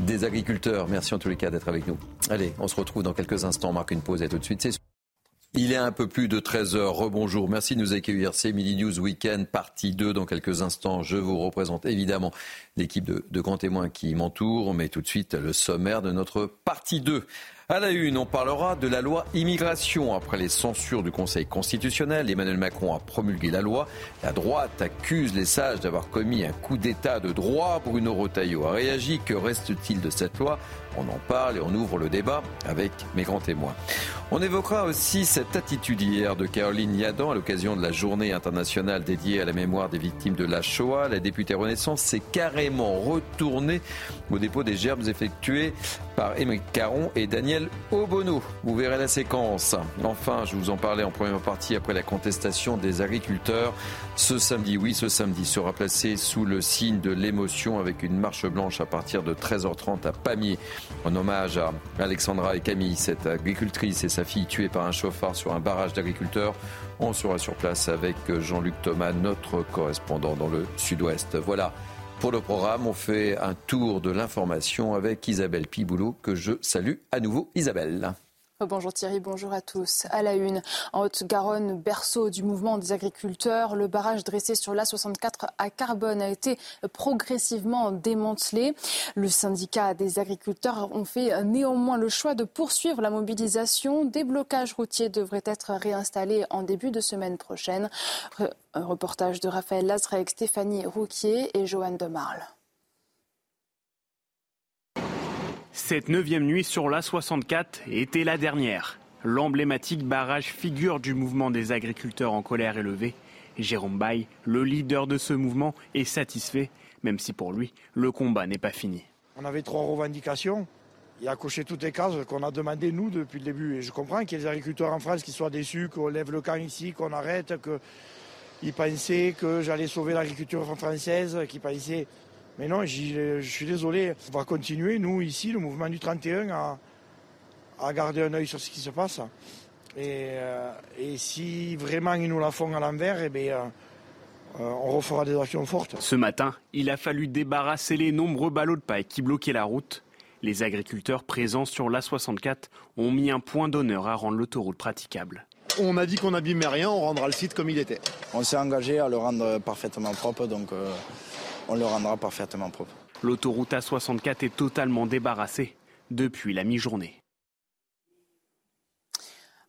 des agriculteurs. Merci en tous les cas d'être avec nous. Allez, on se retrouve dans quelques instants. On marque une pause et tout de suite. Il est un peu plus de 13 heures. Rebonjour. Merci de nous accueillir. C'est Midi News Weekend, partie 2. Dans quelques instants, je vous représente évidemment l'équipe de, de grands témoins qui m'entourent. Mais tout de suite, le sommaire de notre partie 2. À la une, on parlera de la loi immigration. Après les censures du Conseil constitutionnel, Emmanuel Macron a promulgué la loi. La droite accuse les sages d'avoir commis un coup d'État de droit. Bruno Rotaillot a réagi. Que reste-t-il de cette loi? On en parle et on ouvre le débat avec mes grands témoins. On évoquera aussi cette attitude hier de Caroline Yadan à l'occasion de la journée internationale dédiée à la mémoire des victimes de la Shoah. La députée Renaissance s'est carrément retournée au dépôt des gerbes effectués par Émeric Caron et Daniel Obono. Vous verrez la séquence. Enfin, je vous en parlais en première partie après la contestation des agriculteurs. Ce samedi, oui, ce samedi sera placé sous le signe de l'émotion avec une marche blanche à partir de 13h30 à Pamiers en hommage à Alexandra et Camille, cette agricultrice et sa fille tuées par un chauffard sur un barrage d'agriculteurs. On sera sur place avec Jean-Luc Thomas, notre correspondant dans le sud-ouest. Voilà. Pour le programme, on fait un tour de l'information avec Isabelle Piboulot, que je salue à nouveau. Isabelle. Bonjour Thierry, bonjour à tous. À la une, en Haute-Garonne, berceau du mouvement des agriculteurs, le barrage dressé sur l'A64 à Carbone a été progressivement démantelé. Le syndicat des agriculteurs ont fait néanmoins le choix de poursuivre la mobilisation. Des blocages routiers devraient être réinstallés en début de semaine prochaine. Un reportage de Raphaël Lazrec, Stéphanie Rouquier et Joanne Demarle. Cette neuvième nuit sur la 64 était la dernière. L'emblématique barrage figure du mouvement des agriculteurs en colère élevée. Jérôme Bay, le leader de ce mouvement, est satisfait, même si pour lui, le combat n'est pas fini. On avait trois revendications. Il a coché toutes les cases qu'on a demandé nous depuis le début. Et je comprends qu'il y ait des agriculteurs en France qui soient déçus, qu'on lève le camp ici, qu'on arrête, qu'ils pensaient que j'allais sauver l'agriculture française, qu'ils pensaient mais non, je suis désolé. On va continuer, nous, ici, le mouvement du 31, à, garder un œil sur ce qui se passe. Et, euh, si vraiment ils nous la font à l'envers, eh bien, euh, on refera des actions fortes. Ce matin, il a fallu débarrasser les nombreux ballots de paille qui bloquaient la route. Les agriculteurs présents sur l'A64 ont mis un point d'honneur à rendre l'autoroute praticable. On a dit qu'on n'abîmait rien, on rendra le site comme il était. On s'est engagé à le rendre parfaitement propre, donc euh, on le rendra parfaitement propre. L'autoroute A64 est totalement débarrassée depuis la mi-journée.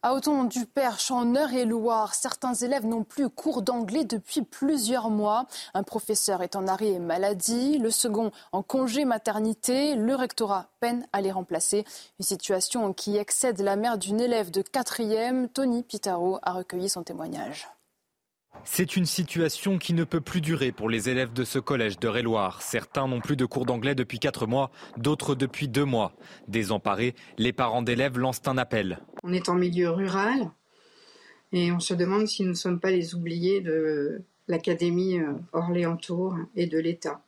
À Auton du Perche, en Eure-et-Loire, certains élèves n'ont plus cours d'anglais depuis plusieurs mois. Un professeur est en arrêt maladie, le second en congé maternité. Le rectorat peine à les remplacer. Une situation qui excède la mère d'une élève de quatrième. Tony Pitaro a recueilli son témoignage. C'est une situation qui ne peut plus durer pour les élèves de ce collège de Réloir. Certains n'ont plus de cours d'anglais depuis 4 mois, d'autres depuis 2 mois. Désemparés, les parents d'élèves lancent un appel. On est en milieu rural et on se demande si nous ne sommes pas les oubliés de l'Académie euh, Orléans-Tours et de l'État.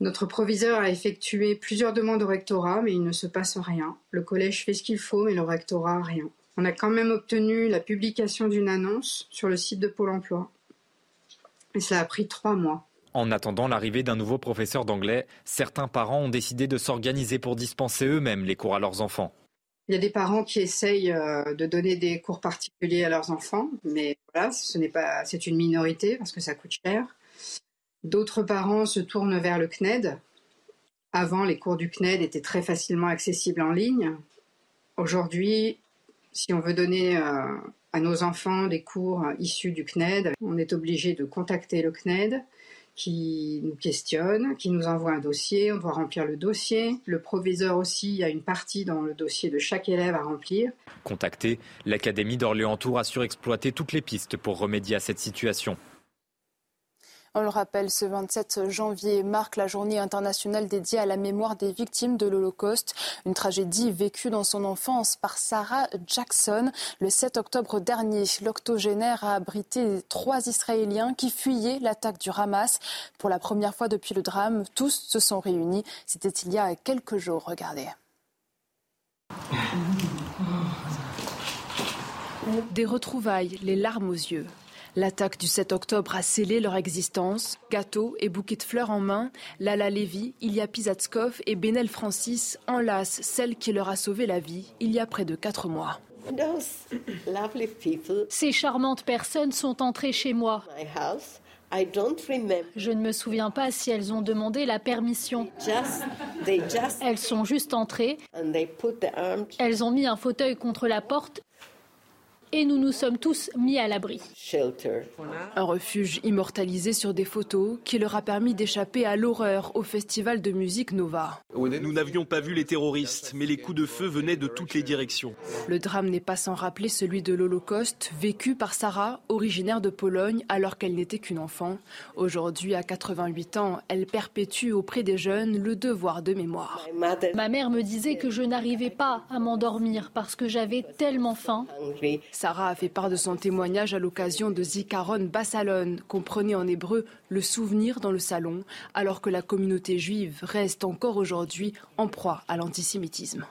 Notre proviseur a effectué plusieurs demandes au rectorat, mais il ne se passe rien. Le collège fait ce qu'il faut, mais le rectorat rien. On a quand même obtenu la publication d'une annonce sur le site de Pôle emploi. Et ça a pris trois mois. En attendant l'arrivée d'un nouveau professeur d'anglais, certains parents ont décidé de s'organiser pour dispenser eux-mêmes les cours à leurs enfants. Il y a des parents qui essayent euh, de donner des cours particuliers à leurs enfants, mais voilà, ce n'est pas, c'est une minorité parce que ça coûte cher. D'autres parents se tournent vers le CNED. Avant, les cours du CNED étaient très facilement accessibles en ligne. Aujourd'hui, si on veut donner euh, à nos enfants des cours issus du CNED. On est obligé de contacter le CNED qui nous questionne, qui nous envoie un dossier, on doit remplir le dossier. Le proviseur aussi, a une partie dans le dossier de chaque élève à remplir. Contacté, l'Académie d'Orléans-Tours a surexploité toutes les pistes pour remédier à cette situation. On le rappelle, ce 27 janvier marque la journée internationale dédiée à la mémoire des victimes de l'Holocauste, une tragédie vécue dans son enfance par Sarah Jackson. Le 7 octobre dernier, l'octogénaire a abrité trois Israéliens qui fuyaient l'attaque du Hamas. Pour la première fois depuis le drame, tous se sont réunis. C'était il y a quelques jours. Regardez. Des retrouvailles, les larmes aux yeux. L'attaque du 7 octobre a scellé leur existence. Gâteaux et bouquets de fleurs en main, Lala Lévy, Ilya Pizatskov et Benel Francis enlacent celle qui leur a sauvé la vie il y a près de quatre mois. *clears throat* Ces charmantes personnes sont entrées chez moi. Je ne me souviens pas si elles ont demandé la permission. Elles sont juste entrées. Elles ont mis un fauteuil contre la porte et nous nous sommes tous mis à l'abri. Un refuge immortalisé sur des photos qui leur a permis d'échapper à l'horreur au festival de musique Nova. Nous n'avions pas vu les terroristes, mais les coups de feu venaient de toutes les directions. Le drame n'est pas sans rappeler celui de l'Holocauste, vécu par Sarah, originaire de Pologne, alors qu'elle n'était qu'une enfant. Aujourd'hui, à 88 ans, elle perpétue auprès des jeunes le devoir de mémoire. Ma mère me disait que je n'arrivais pas à m'endormir parce que j'avais tellement faim. Sarah a fait part de son témoignage à l'occasion de Zikaron Bassalon, comprenait en hébreu le souvenir dans le salon, alors que la communauté juive reste encore aujourd'hui en proie à l'antisémitisme.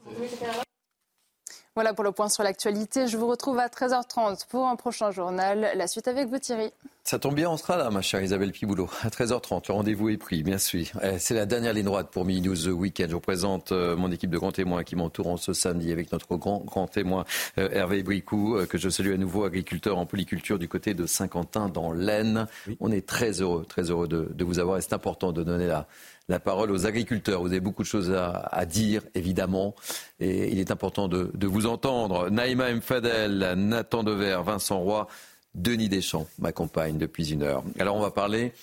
Voilà pour le point sur l'actualité. Je vous retrouve à 13h30 pour un prochain journal. La suite avec vous, Thierry. Ça tombe bien, on sera là, ma chère Isabelle Piboulot. À 13h30, le rendez-vous est pris, bien sûr. Eh, c'est la dernière ligne droite pour Mini News Weekend. Je vous présente euh, mon équipe de grands témoins qui m'entourent ce samedi avec notre grand, grand témoin euh, Hervé Bricou, euh, que je salue à nouveau, agriculteur en polyculture du côté de Saint-Quentin dans l'Aisne. On est très heureux, très heureux de, de vous avoir et c'est important de donner la, la parole aux agriculteurs. Vous avez beaucoup de choses à, dire, évidemment, et il est important de, vous entendre. Naïma Mfadel, Nathan Dever, Vincent Roy, Denis Deschamps m'accompagnent depuis une heure. Alors on va parler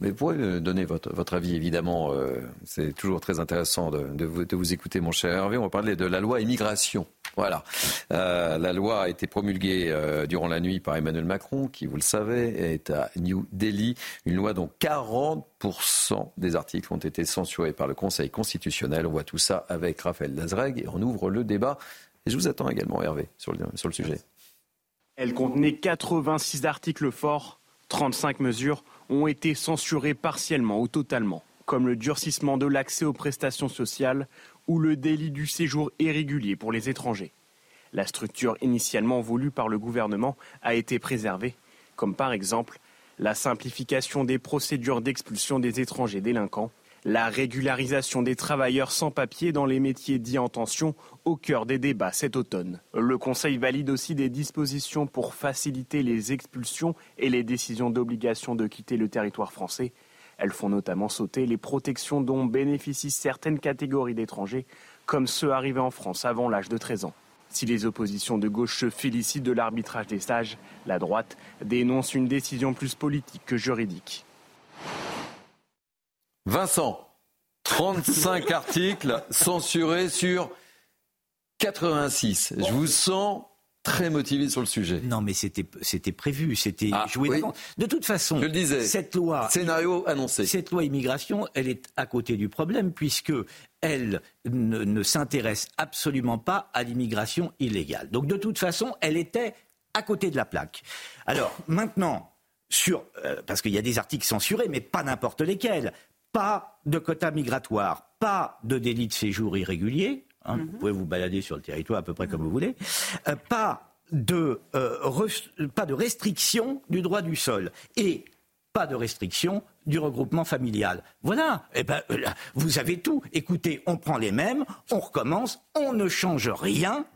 mais vous pouvez donner votre, votre avis, évidemment. Euh, c'est toujours très intéressant de, vous, de, vous, écouter, mon cher Hervé. On va parler de la loi immigration. Voilà. Euh, la loi a été promulguée euh, durant la nuit par Emmanuel Macron, qui, vous le savez, est à New Delhi. Une loi dont 40% des articles ont été censurés par le Conseil constitutionnel. On voit tout ça avec Raphaël Lazreg et on ouvre le débat. Et je vous attends également, Hervé, sur le, sur le sujet. Elle contenait 86 articles forts, 35 mesures ont été censurés partiellement ou totalement, comme le durcissement de l'accès aux prestations sociales ou le délit du séjour irrégulier pour les étrangers. La structure initialement voulue par le gouvernement a été préservée, comme par exemple la simplification des procédures d'expulsion des étrangers délinquants la régularisation des travailleurs sans papier dans les métiers dits en tension au cœur des débats cet automne. Le Conseil valide aussi des dispositions pour faciliter les expulsions et les décisions d'obligation de quitter le territoire français. Elles font notamment sauter les protections dont bénéficient certaines catégories d'étrangers, comme ceux arrivés en France avant l'âge de 13 ans. Si les oppositions de gauche se félicitent de l'arbitrage des sages, la droite dénonce une décision plus politique que juridique. Vincent, 35 *laughs* articles censurés sur 86. Je vous sens très motivé sur le sujet. Non, mais c'était c'était prévu, c'était ah, joué De toute façon, je le disais, cette loi scénario annoncé. Cette loi immigration, elle est à côté du problème puisque elle ne, ne s'intéresse absolument pas à l'immigration illégale. Donc de toute façon, elle était à côté de la plaque. Alors maintenant, sur, euh, parce qu'il y a des articles censurés, mais pas n'importe lesquels pas de quotas migratoires, pas de délit de séjour irrégulier. Hein, Vous mhm. pouvez vous balader sur le territoire à peu près comme vous voulez. Euh, pas de, euh, pas de restriction du droit du sol et pas de restriction du regroupement familial. Voilà, eh ben, euh, vous avez tout. Écoutez, on prend les mêmes, on recommence, on ne change rien,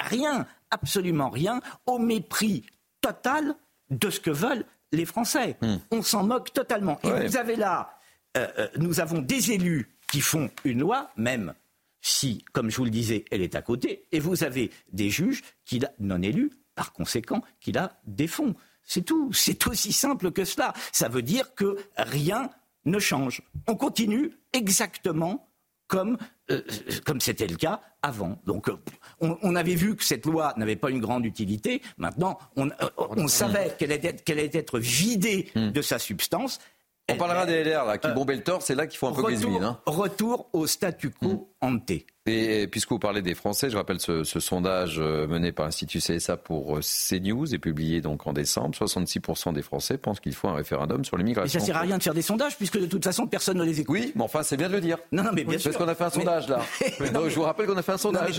rien, absolument rien, au mépris total de ce que veulent les Français. Hmm. On s'en moque totalement. Et vous avez là euh, euh, nous avons des élus qui font une loi, même si, comme je vous le disais, elle est à côté, et vous avez des juges qui, non élus, par conséquent, qui la défont. C'est tout. *laughs* C'est aussi simple que cela. Ça veut dire que rien ne change. On continue exactement comme euh, comme c'était le cas avant. Donc on, avait vu que cette loi n'avait pas une grande utilité. Maintenant, on, savait qu'elle allait, allait, être vidée hmm. de sa substance. On parlera des LR là, qui bombaient le tort, c'est là qu'il faut un peu retour, hein. Retour au statu quo hmm. Ante. Et, puisque vous parlez des Français, je rappelle ce, sondage euh, mené par l'Institut CSA pour euh, CNews et publié donc en décembre. 66% des Français pensent qu'il faut un référendum sur l'immigration. Mais ça sert à rien de faire des sondages puisque de toute façon personne ne les écoute. Oui, mais enfin c'est bien de le dire. Non, non mais bien sûr. Parce qu'on a fait un sondage là. *laughs* je vous rappelle qu'on a fait un sondage.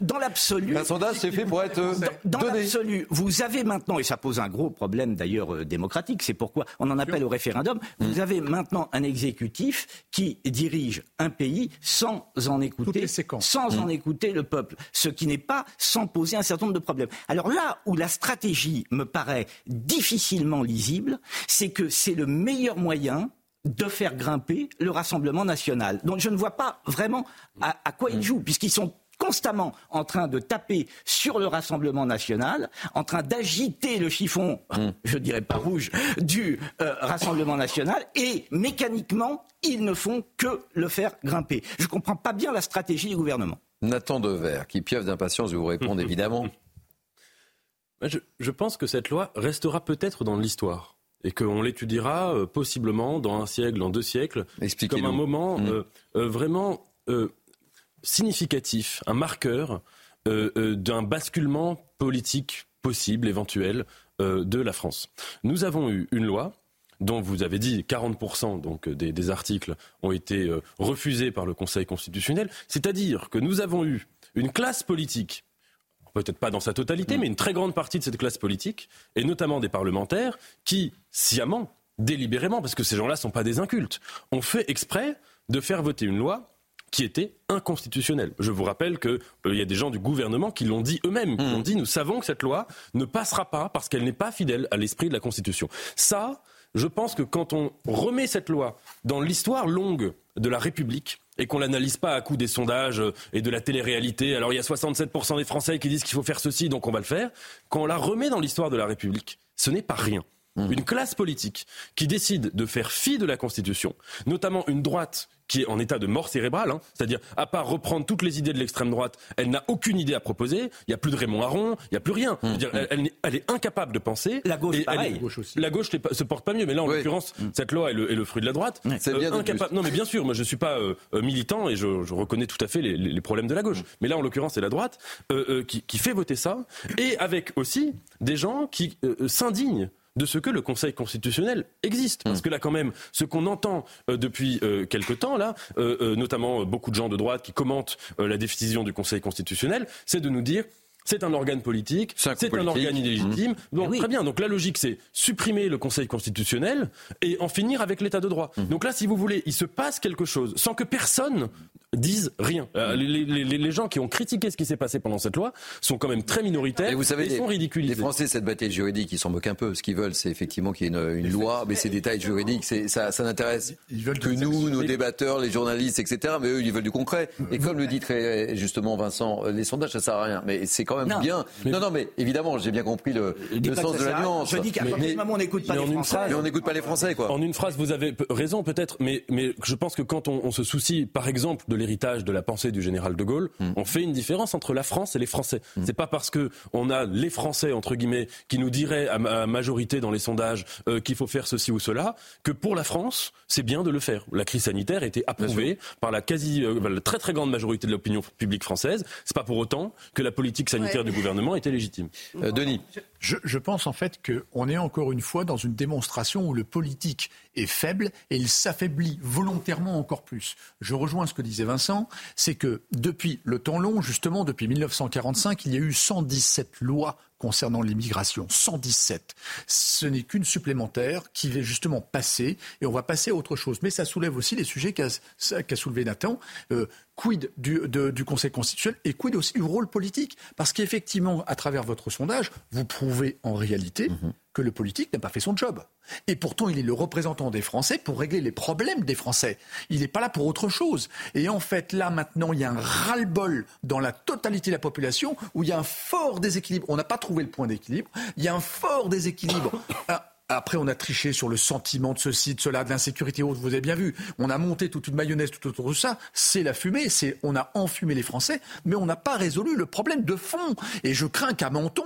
dans l'absolu. Un sondage c'est fait pour être euh, dans, dans l'absolu. Vous avez maintenant et ça pose un gros problème d'ailleurs démocratique. C'est pourquoi on en appelle au référendum. Vous mm. avez maintenant un exécutif qui dirige un pays sans en écouter, sans en écouter mm écouter le peuple, ce qui n'est pas sans poser un certain nombre de problèmes. Alors là où la stratégie me paraît difficilement lisible, c'est que c'est le meilleur moyen de faire grimper le Rassemblement national. Donc je ne vois pas vraiment à, quoi ils jouent, puisqu'ils sont constamment en train de taper sur le Rassemblement national, en train d'agiter le chiffon, mm. je dirais pas rouge, du euh, Rassemblement national, et mécaniquement, ils ne font que le faire grimper. Je ne comprends pas bien la stratégie du gouvernement. Nathan Dever, qui pieuvre d'impatience de vous répondre *laughs* évidemment. Je, pense que cette loi restera peut-être dans l'histoire et qu'on l'étudiera euh, possiblement dans un siècle, dans deux siècles, comme un moment mm. euh, euh, vraiment significatif, un marqueur d'un basculement politique possible, éventuel, de la France. Nous avons eu une loi dont vous avez dit 40% donc, des, des articles ont été euh, refusés par le Conseil constitutionnel. C'est-à-dire que nous avons eu une classe politique peut-être pas dans sa totalité, mm. mais une très grande partie de cette classe politique, et notamment des parlementaires, qui, sciemment, délibérément, parce que ces gens-là ne sont pas des incultes, ont fait exprès de faire voter une loi qui était inconstitutionnelle. Je vous rappelle qu'il euh, y a des gens du gouvernement qui l'ont dit eux-mêmes, qui mm. ont dit nous savons que cette loi ne passera pas parce qu'elle n'est pas fidèle à l'esprit de la Constitution. Ça, je pense que quand on remet cette loi dans l'histoire longue de la République, et qu'on l'analyse pas à coup des sondages euh, et de la télé-réalité. Alors il y a 67% des Français qui disent qu'il faut faire ceci, donc on va le faire. Quand on la remet dans l'histoire de la République, ce n'est pas rien. Mmh. Une classe politique qui décide de faire fi de la Constitution, notamment une droite qui est en état de mort cérébrale, hein. c'est-à-dire à part reprendre toutes les idées de l'extrême droite, elle n'a aucune idée à proposer. Il n'y a plus de Raymond Aron, il n'y a plus rien. Mmh. elle, est incapable de penser. La gauche, pareil. la gauche, aussi. La gauche se porte pas mieux, mais là en l'occurrence, mmh. cette loi est le, fruit de la droite. C'est bien euh, incapable. Non, mais bien sûr, moi je suis pas euh, euh, militant et je, reconnais tout à fait les, problèmes de la gauche. Mais là en l'occurrence, c'est la droite qui, qui, fait voter ça, et avec aussi des gens qui s'indignent de ce que le Conseil constitutionnel existe. Parce mm. que là, quand même, ce qu'on entend euh, depuis euh, quelque temps, là, euh, notamment beaucoup de gens de droite qui commentent la décision du Conseil constitutionnel, c'est de nous dire c'est un organe politique, c'est un, organe illégitime. Donc, eh Très bien. Donc la logique, c'est supprimer le Conseil constitutionnel et en finir avec l'état de droit. Mm. Donc là, si vous voulez, il se passe quelque chose sans que personne disent rien. Euh, les, gens qui ont critiqué ce qui s'est passé pendant cette loi sont quand même très minoritaires et, vous savez, sont ridiculisés. Les Français, cette bataille juridique, ils s'en moquent un peu. Ce qu'ils veulent, c'est effectivement qu'il y ait une, loi, mais ces détails juridiques, ça, ça n'intéresse que nous, nos débatteurs, les journalistes, etc. Mais eux, ils veulent du concret. Et comme le dit très justement Vincent, les sondages, ça sert à rien. Mais c'est quand même bien. Non, non, mais évidemment, j'ai bien compris le, sens de la nuance. Je dis qu'à moment, on n'écoute pas les Français. Mais on n'écoute pas les Français, quoi. En une phrase, vous avez raison peut-être, mais, mais je pense que quand on, on se soucie, par exemple, de l'héritage de la pensée du général de Gaulle, hmm. on fait une différence entre la France et les Français. Hmm. C'est pas parce que on a les Français entre guillemets qui nous diraient à, majorité dans les sondages euh, qu'il faut faire ceci ou cela que pour la France, c'est bien de le faire. La crise sanitaire a été approuvée par la quasi euh, la très très grande majorité de l'opinion publique française. C'est pas pour autant que la politique sanitaire du gouvernement était légitime. Euh, Denis, je, je, pense en fait qu'on est encore une fois dans une démonstration où le politique est faible et il s'affaiblit volontairement encore plus. Je rejoins ce que disait Vincent, c'est que depuis le temps long, justement depuis 1945, il y a eu 117 lois concernant l'immigration. 117. Ce n'est qu'une supplémentaire qui va justement passer et on va passer à autre chose. Mais ça soulève aussi les sujets qu'a soulevé Nathan. Euh, quid du, du, Conseil constitutionnel et quid aussi du rôle politique? Parce qu'effectivement, à travers votre sondage, vous prouvez en réalité mhm. que le politique n'a pas fait son job. Et pourtant, il est le représentant des Français pour régler les problèmes des Français. Il n'est pas là pour autre chose. Et en fait, là, maintenant, il y a un ras-le-bol dans la totalité de la population où il y a un fort déséquilibre. On n'a pas trouvé le point d'équilibre. Il y a un fort déséquilibre. *coughs* Après, on a triché sur le sentiment de ceci, de cela, de l'insécurité haute. Vous avez bien vu. On a monté toute une mayonnaise tout autour de ça. C'est la fumée. C'est, on a enfumé les Français, mais on n'a pas résolu le problème de fond. Et je crains qu'à Menton,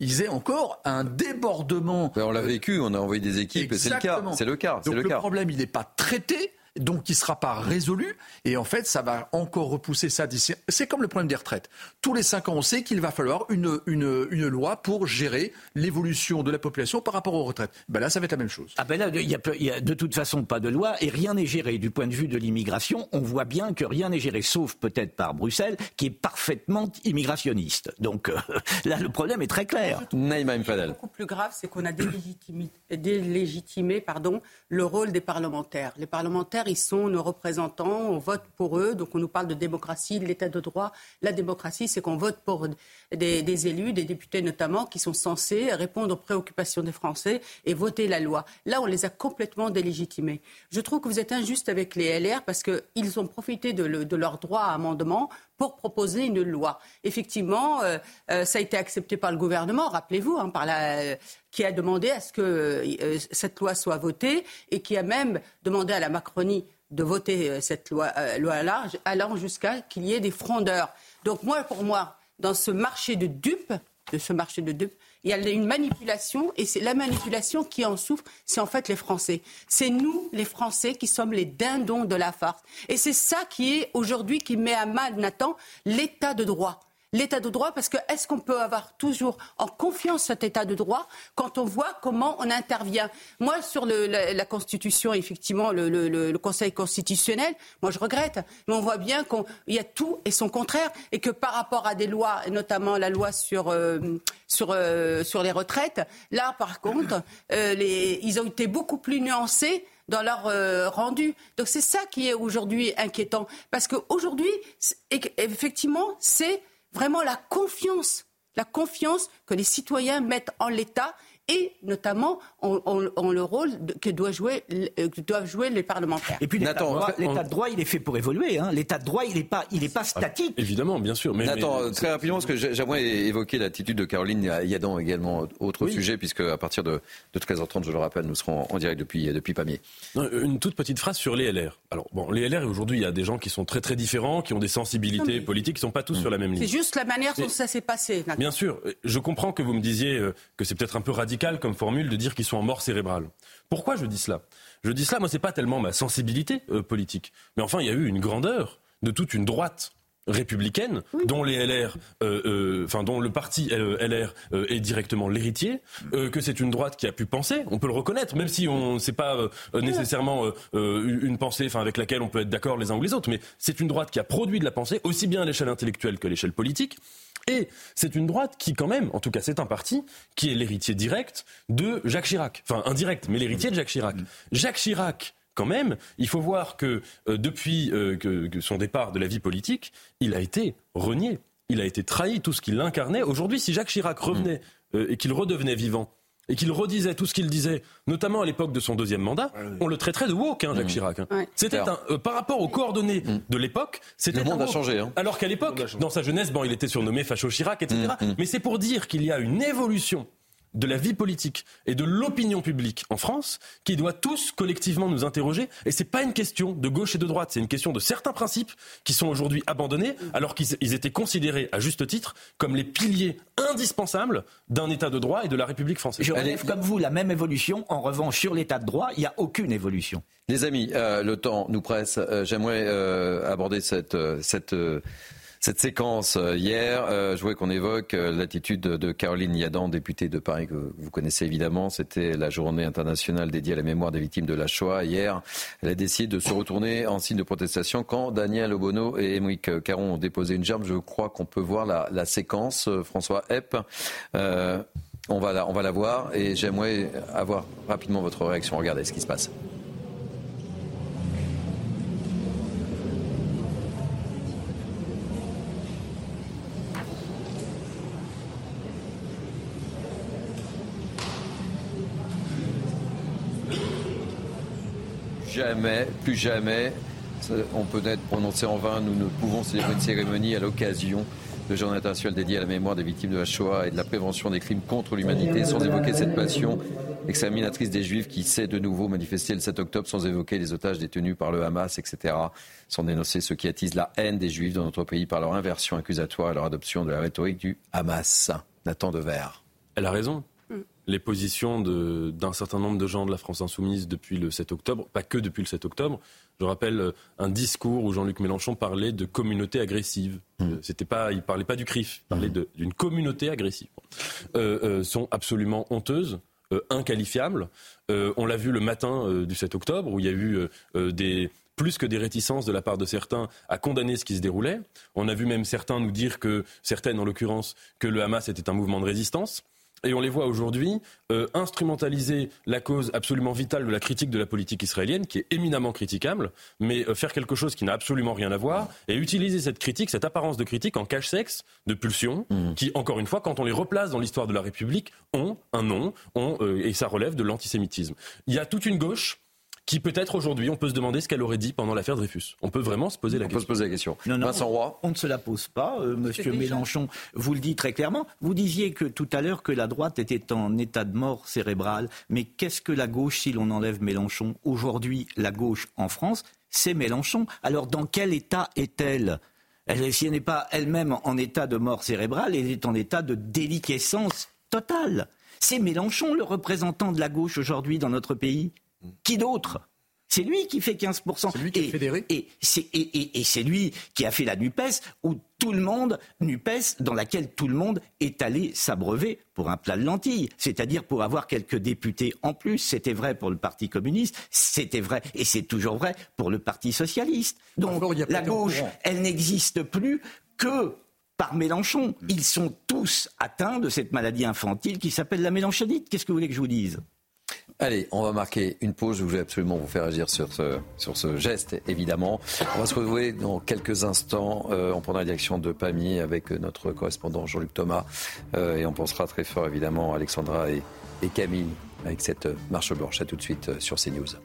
ils aient encore un débordement. on l'a vécu, on a envoyé des équipes, et c'est le cas. C'est le cas. Donc le, le problème, il n'est pas traité donc qui ne sera pas résolu. Et en fait, ça va encore repousser ça d'ici. C'est comme le problème des retraites. Tous les cinq ans, on sait qu'il va falloir une, une, une loi pour gérer l'évolution de la population par rapport aux retraites. Ben là, ça va être la même chose. Ah ben là, il n'y a, de toute façon pas de loi et rien n'est géré. Du point de vue de l'immigration, on voit bien que rien n'est géré, sauf peut-être par Bruxelles, qui est parfaitement immigrationniste. Donc euh, *laughs* là, le problème est très clair. Naïma Beaucoup plus grave, c'est qu'on a délégitimé, délégitimé pardon, le rôle des parlementaires. Les parlementaires ils sont nos représentants, on vote pour eux, donc on nous parle de démocratie, de l'état de droit. La démocratie, c'est qu'on vote pour des, élus, des députés notamment, qui sont censés répondre aux préoccupations des Français et voter la loi. Là, on les a complètement délégitimés. Je trouve que vous êtes injuste avec les LR parce qu'ils ont profité de, leur droit à amendement pour proposer une loi. Effectivement, euh, euh, ça a été accepté par le gouvernement, rappelez-vous, hein, par la, qui a demandé à ce que euh, cette loi soit votée et qui a même demandé à la Macronie de voter cette loi-là, allant jusqu'à qu'il y ait des frondeurs. Donc moi, pour moi, dans ce marché de dupes, de ce marché de dupes, il y a une manipulation et c'est la manipulation qui en souffre, c'est en fait les Français. C'est nous, les Français, qui sommes les dindons de la farce. Et c'est ça qui est aujourd'hui qui met à mal, Nathan, l'état de droit. L'état de droit parce que est-ce qu'on peut avoir toujours en confiance cet état de droit quand on voit comment on intervient? Moi, sur la, Constitution, effectivement, le, Conseil constitutionnel, moi je regrette, mais on voit bien qu'il y a tout et son contraire et que par rapport à des lois, notamment la loi sur, euh, sur, euh, sur les retraites, là par contre, euh, ils ont été beaucoup plus nuancés dans leur rendu. Donc c'est ça qui est aujourd'hui inquiétant. Parce qu'aujourd'hui, effectivement, c'est vraiment la confiance, la confiance que les citoyens mettent en l'État et notamment en, le rôle que, doit jouer, euh, doivent jouer les parlementaires. Et puis l'état de droit, il est fait pour évoluer. Hein. L'état de droit, il n'est pas, il est pas ah, statique. évidemment, bien sûr. Mais, Nathan, très rapidement, parce que j'aimerais évoquer l'attitude de Caroline Yadan également, autre sujet, puisque à partir de, 13h30, je le rappelle, nous serons en direct depuis, depuis Pamiers. une toute petite phrase sur les LR. Alors, bon, les LR, aujourd'hui, il y a des gens qui sont très très différents, qui ont des sensibilités politiques, qui ne sont pas tous sur la même ligne. C'est juste la manière dont ça s'est passé. Bien sûr, je comprends que vous me disiez euh, que c'est peut-être un peu radical comme formule de dire qu'ils sont en mort cérébrale. Pourquoi je dis cela? Je dis cela, moi, c'est pas tellement ma sensibilité euh, politique, mais enfin, il y a eu une grandeur de toute une droite républicaine, dont les LR, euh, euh, enfin dont le parti LR est directement l'héritier, que c'est une droite qui a pu penser, on peut le reconnaître, même si on c'est pas nécessairement une pensée, enfin avec laquelle on peut être d'accord les uns ou les autres, mais c'est une droite qui a produit de la pensée aussi bien à l'échelle intellectuelle que à l'échelle politique, et c'est une droite qui, quand même, en tout cas c'est un parti, qui est l'héritier direct de Jacques Chirac. Enfin, indirect, mais l'héritier de Jacques Chirac. Jacques Chirac, quand même, il faut voir que euh, depuis euh, que, son départ de la vie politique, il a été renié. Il a été trahi, tout ce qu'il incarnait. Aujourd'hui, si Jacques Chirac revenait euh, et qu'il redevenait vivant, et qu'il redisait tout ce qu'il disait, notamment à l'époque de son deuxième mandat, on le traiterait de woke, hein, Jacques mmh. Chirac. Hein. C'était euh, par rapport aux coordonnées mmh. de l'époque, c'était le monde a changé. Hein. Alors qu'à l'époque, dans sa jeunesse, bon, il était surnommé Facho Chirac, etc. Mmh, Mais c'est pour dire qu'il y a une évolution de la vie politique et de l'opinion publique en France qui doit tous collectivement nous interroger. Et c'est pas une question de gauche et de droite, c'est une question de certains principes qui sont aujourd'hui abandonnés alors qu'ils étaient considérés à juste titre comme les piliers indispensables d'un État de droit et de la République française. Je relève comme vous la même évolution. En revanche, sur l'État de droit, il n'y a aucune évolution. Les amis, euh, le temps nous presse. Euh, j'aimerais euh, aborder cette, cette cette séquence euh, hier. Euh, je voulais qu'on évoque euh, l'attitude de Caroline Yadan, députée de Paris, que vous connaissez évidemment. C'était la journée internationale dédiée à la mémoire des victimes de la Shoah. Hier, elle a décidé de se retourner en signe de protestation quand Daniel Obono et Émeric Caron ont déposé une gerbe. Je crois qu'on peut voir la, séquence. François Epp. on va, on va la voir et j'aimerais avoir rapidement votre réaction. Regardez ce qui se passe. Plus jamais, on peut être prononcé en vain. Nous ne pouvons célébrer une cérémonie à l'occasion de journée internationale dédiée à la mémoire des victimes de la Shoah et de la prévention des crimes contre l'humanité sans évoquer cette passion exterminatrice des Juifs qui s'est de nouveau manifestée le 7 octobre sans évoquer les otages détenus par le Hamas, etc. Sans dénoncer ceux qui attisent la haine des Juifs dans notre pays par leur inversion accusatoire et leur adoption de la rhétorique du Hamas. Nathan Devers. Elle a raison les positions d'un certain nombre de gens de la France insoumise depuis le 7 octobre, pas que depuis le 7 octobre. Je rappelle euh, un discours où Jean-Luc Mélenchon parlait de communauté agressive. Mmh. Euh, c'était pas, il parlait pas du CRIF, il parlait mmh. d'une communauté agressive. Euh, sont absolument honteuses. inqualifiables. on l'a vu le matin du 7 octobre où il y a eu des, plus que des réticences de la part de certains à condamner ce qui se déroulait. On a vu même certains nous dire que, certaines en l'occurrence, que le Hamas était un mouvement de résistance. Et on les voit aujourd'hui euh, instrumentaliser la cause absolument vitale de la critique de la politique israélienne, qui est éminemment critiquable, mais euh, faire quelque chose qui n'a absolument rien à voir, et utiliser cette critique, cette apparence de critique en cache-sexe, de pulsion, mmh. qui, encore une fois, quand on les replace dans l'histoire de la République, ont un nom, ont, euh, et ça relève de l'antisémitisme. Il y a toute une gauche qui peut-être aujourd'hui, on peut se demander ce qu'elle aurait dit pendant l'affaire Dreyfus. On peut vraiment se poser la question. On peut se poser la question. Non, non, Roy. On ne se la pose pas, euh, Monsieur Mélenchon. Vous le dit très clairement. Vous disiez que tout à l'heure que la droite était en état de mort cérébrale. Mais qu'est-ce que la gauche si l'on enlève Mélenchon Aujourd'hui, la gauche en France, c'est Mélenchon. Alors dans quel état est-elle? Elle, si elle n'est pas elle-même en état de mort cérébrale, elle est en état de déliquescence totale. C'est Mélenchon le représentant de la gauche aujourd'hui dans notre pays. Qui d'autre? C'est lui qui fait 15%. C'est lui qui et, fédéré. Et c'est et, et, c'est lui qui a fait la NUPES où tout le monde, NUPES, dans laquelle tout le monde est allé s'abreuver pour un plat de lentilles, c'est-à-dire pour avoir quelques députés en plus. C'était vrai pour le Parti communiste, c'était vrai et c'est toujours vrai pour le Parti socialiste. Donc la gauche, elle n'existe plus que par Mélenchon. Ils sont tous atteints de cette maladie infantile qui s'appelle la mélanchonite. Qu'est-ce que vous voulez que je vous dise? Allez, on va marquer une pause. Je voulais absolument vous faire agir sur ce, geste, évidemment. On va se retrouver dans quelques instants. Euh, on prendra la direction de Pamiers avec notre correspondant Jean-Luc Thomas. Euh, et on pensera très fort, évidemment, à Alexandra et, et Camille avec cette marche blanche. À tout de suite euh, sur CNews.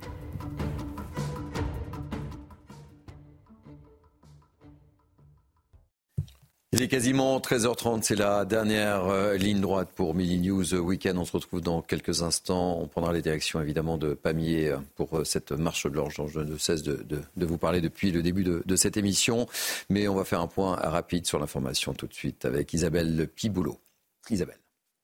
Il est quasiment 13h30, c'est la dernière euh, ligne droite pour Mini News Weekend. On se retrouve dans quelques instants. On prendra les directions évidemment de Pamiers pour euh, cette marche blanche dont je ne cesse de, vous parler depuis le début de, cette émission. Mais on va faire un point rapide sur l'information tout de suite avec Isabelle Piboulot. Isabelle.